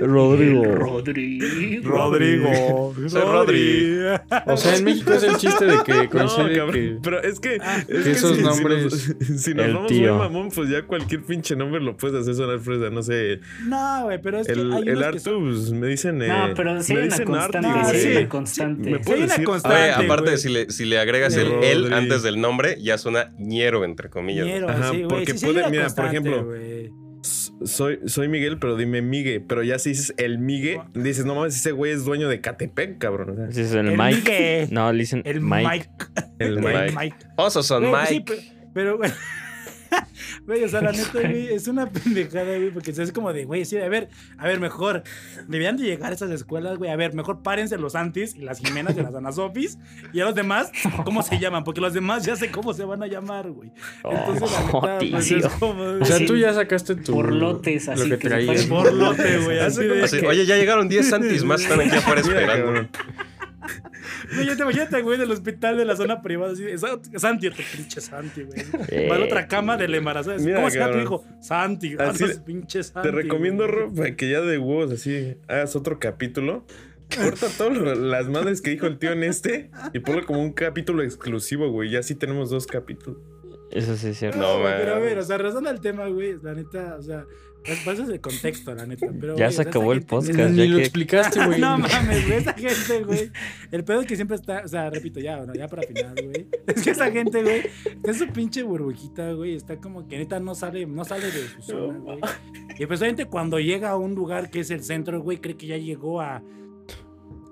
S3: Rodrigo.
S1: Rodrigo.
S5: Rodrigo.
S6: Soy Rodri. (laughs)
S2: O sea, en México es el chiste de que
S4: No,
S2: coincide
S4: cabrón,
S2: que.
S4: pero es que,
S5: Ah,
S4: es
S2: que esos
S4: si- si nos-
S2: nombres-
S4: Si nos,
S3: El
S4: vamos
S3: tío.
S4: muy mamón, pues ya cualquier pinche nombre lo puedes hacer sonar fresa. No sé,
S5: No, güey, pero es que
S4: el,
S5: hay
S4: el
S5: unos que
S4: Artu,
S5: son-
S4: pues, me dicen. eh,
S1: No, pero sí
S4: me
S1: hay una
S4: dicen Arti,
S1: constante.
S5: No,
S1: sí
S5: sí.
S1: una constante.
S4: me
S5: Sí,
S4: puedes
S5: hay una
S4: decir-
S5: constante.
S6: Oye, aparte, si le, si le agregas el él antes del nombre, ya suena ñero, entre comillas.
S5: Ñero,
S4: Ajá,
S5: sí, güey.
S4: porque
S5: Sí,
S4: puede- mira, por ejemplo. Soy, soy Miguel, pero dime Migue. Pero ya si dices el Migue, dices, no mames, ese güey es dueño de Catepec, cabrón. O sea,
S3: Ese es el,
S5: El
S3: Mike. No, le dicen
S5: El
S3: Mike.
S5: Mike.
S4: el
S6: El
S4: Mike.
S6: Mike. Osos son
S5: sí,
S6: Mike.
S5: pe- pero, güey. (laughs) Güey, o sea, la (laughs) neta, güey, es una pendejada, güey, porque es como de, güey, sí, a ver, a ver, mejor, deberían de llegar a esas escuelas, güey, a ver, mejor párense los Antis y las Jimenas y las Anasofis, y a los demás, ¿cómo se llaman? Porque los demás ya sé cómo se van a llamar, güey. Entonces, la
S3: Oh,
S5: neta, pues,
S3: tío.
S5: es como...
S2: O sea, tú ya sacaste tu.
S1: por lotes, así
S2: Lo que
S1: que
S5: Por lote, güey, así de...
S6: Así, Oye, ya llegaron 10 Santis más, están aquí afuera (laughs) esperando.
S5: Güey, ya te imagínate, güey, del hospital de la zona privada, así, de, "Sa- Santi, otro pinche Santi, güey.
S3: Eh.
S5: Va a la otra cama del embarazada.
S4: Mira,
S5: ¿Cómo se llama tu hijo? Santi.
S4: Así-
S5: Así, pinche Santi.
S4: Te recomiendo,
S5: güey.
S4: Ro, para que ya de huevos así hagas otro capítulo. Corta todas las madres que dijo el tío en este y ponlo como un capítulo exclusivo, güey. Ya sí tenemos dos capítulos.
S3: Eso sí es cierto.
S6: No,
S5: Pero a ver, o sea, regresando al tema, güey, la neta, o sea, pues, es el contexto, la neta. Pero,
S3: Ya se acabó el
S5: gente-
S3: podcast.
S2: Ni
S3: ya
S2: lo
S3: que-
S2: explicaste, güey. (laughs)
S5: no mames, güey, esa gente, güey. El pedo es que siempre está, o sea, repito, ya, bueno, ya para final, güey. Es que esa gente, güey, está en su pinche burbujita, güey. Está como que neta no sale, no sale de su zona, güey. Y pues gente cuando llega a un lugar que es el centro, güey, cree que ya llegó a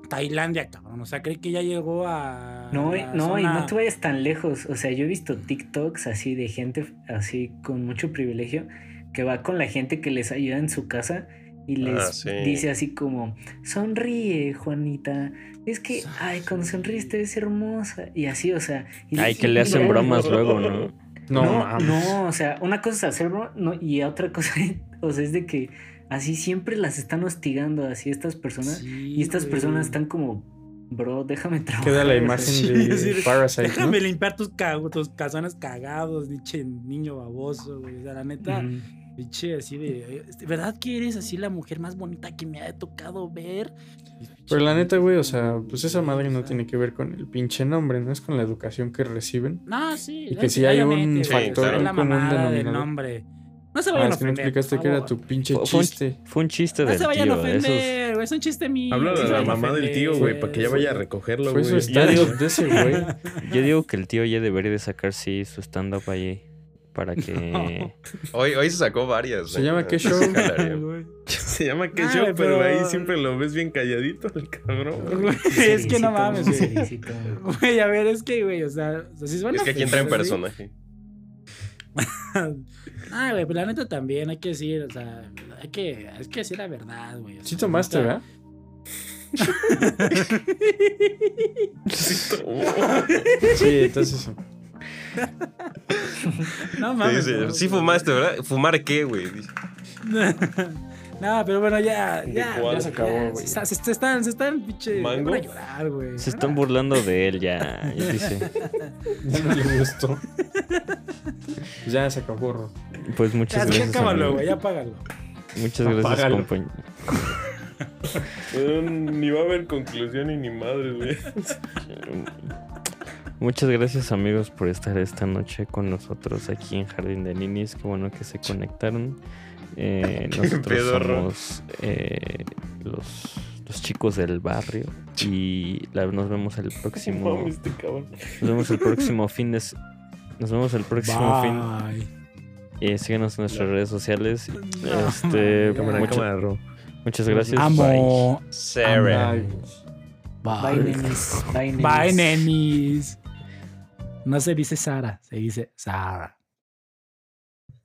S5: Tailandia, cabrón. O sea, cree que ya llegó a.
S1: No, no, y no te vayas tan lejos. O sea, yo he visto TikToks así de gente así con mucho privilegio que va con la gente que les ayuda en su casa y les
S6: Ah, sí.
S1: dice así como, sonríe, Juanita. Es que, ay, cuando sonríes te ves hermosa. Y así, o sea. y-
S3: Ay, que le hacen bromas (laughs) luego, ¿no?
S2: No,
S1: No, no, o sea, una cosa es hacer broma no, y otra cosa, (laughs) o sea, es de que así siempre las están hostigando así estas personas.
S5: Sí,
S1: Y estas
S5: güey.
S1: personas están como, bro, déjame trabajar.
S2: Queda la (laughs) imagen de
S5: sí,
S2: Parasite, ¿no?
S5: Déjame limpiar tus, calzones cagados, pinche niño baboso, güey. O sea, la neta. Pinche así de. "¿De ¿Verdad que eres así la mujer más bonita que me ha tocado ver?
S2: Pero la neta, güey, o sea, pues esa madre no tiene que ver con el pinche nombre, ¿no? Es con la educación que reciben.
S5: No, sí.
S2: Y que sí hay un
S6: factor,
S5: es la
S2: un común
S5: mamada del
S2: denominador.
S5: nombre. No se
S2: Ah,
S5: vayan a
S2: es que no
S5: ofender.
S2: explicaste que era tu pinche
S3: Fue- fue un-
S2: chiste.
S3: Fue un chiste
S5: No
S3: del
S5: se vayan a ofender, güey. Es un chiste mío.
S4: Habla
S5: no
S4: de la mamá del tío, güey, para que ya vaya a recogerlo,
S2: Fue
S4: güey.
S2: su estadio de ese güey. (laughs)
S3: Yo digo que el tío ya debería de sacar, sí, su stand-up allí. Para (laughs) que...
S6: Hoy, hoy se sacó varias.
S2: Se
S6: ¿eh?
S2: llama ¿Qué show? (laughs)
S4: Se llama que
S5: Ah,
S4: show, pero...
S5: pero-
S4: ahí siempre lo ves bien calladito, el cabrón. (laughs) güey.
S5: Es que no mames, güey. a ver, es que, güey, o sea, o sea, si
S6: Es que aquí entra en personaje.
S5: Ah, güey, pero la neta también hay que decir, o sea, hay que, hay que decir la verdad, güey. o
S2: Sí tomaste, ¿verdad? Sí, entonces. (laughs)
S5: No
S6: Sí,
S5: mames.
S6: sí, sí
S5: güey.
S6: fumaste, ¿verdad? ¿Fumar qué, güey? (laughs)
S5: No, pero bueno, ya, ya. ya
S2: se acabó,
S5: ya,
S2: güey.
S5: Se, se- se están, se están, pinche.
S4: ¿Mango?
S5: Van a llorar, güey.
S3: Se están burlando de él ya. ya (laughs) dice.
S2: Ya no le gustó. ya se acabó. Ro.
S3: Pues
S5: Ya,
S3: muchas
S5: ya
S3: gracias.
S5: cábalo,
S3: amigo.
S5: güey, ya págalo.
S3: Muchas gracias, compañero.
S4: Güey, Ni va a haber conclusión y ni madre, güey.
S3: Muchas gracias amigos por estar esta noche con nosotros aquí en Jardín de Ninis. Qué bueno que se conectaron. Eh, (laughs) nosotros
S6: pedorro.
S3: somos eh, los, los chicos del barrio y la- nos vemos el próximo. (laughs)
S4: Mames, este.
S3: Nos vemos el próximo fin de. Nos vemos el próximo fin.
S5: Bye.
S3: Eh, síguenos en nuestras redes sociales. Este,
S4: Cámara,
S3: mucha-
S4: cámara,
S3: muchas gracias.
S5: Amo.
S1: Bye, nenis. Bye, nenis.
S5: Bye, nenis. No se dice Sara, se dice Sara.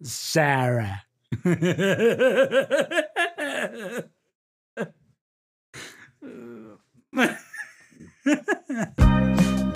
S5: Sara. (laughs)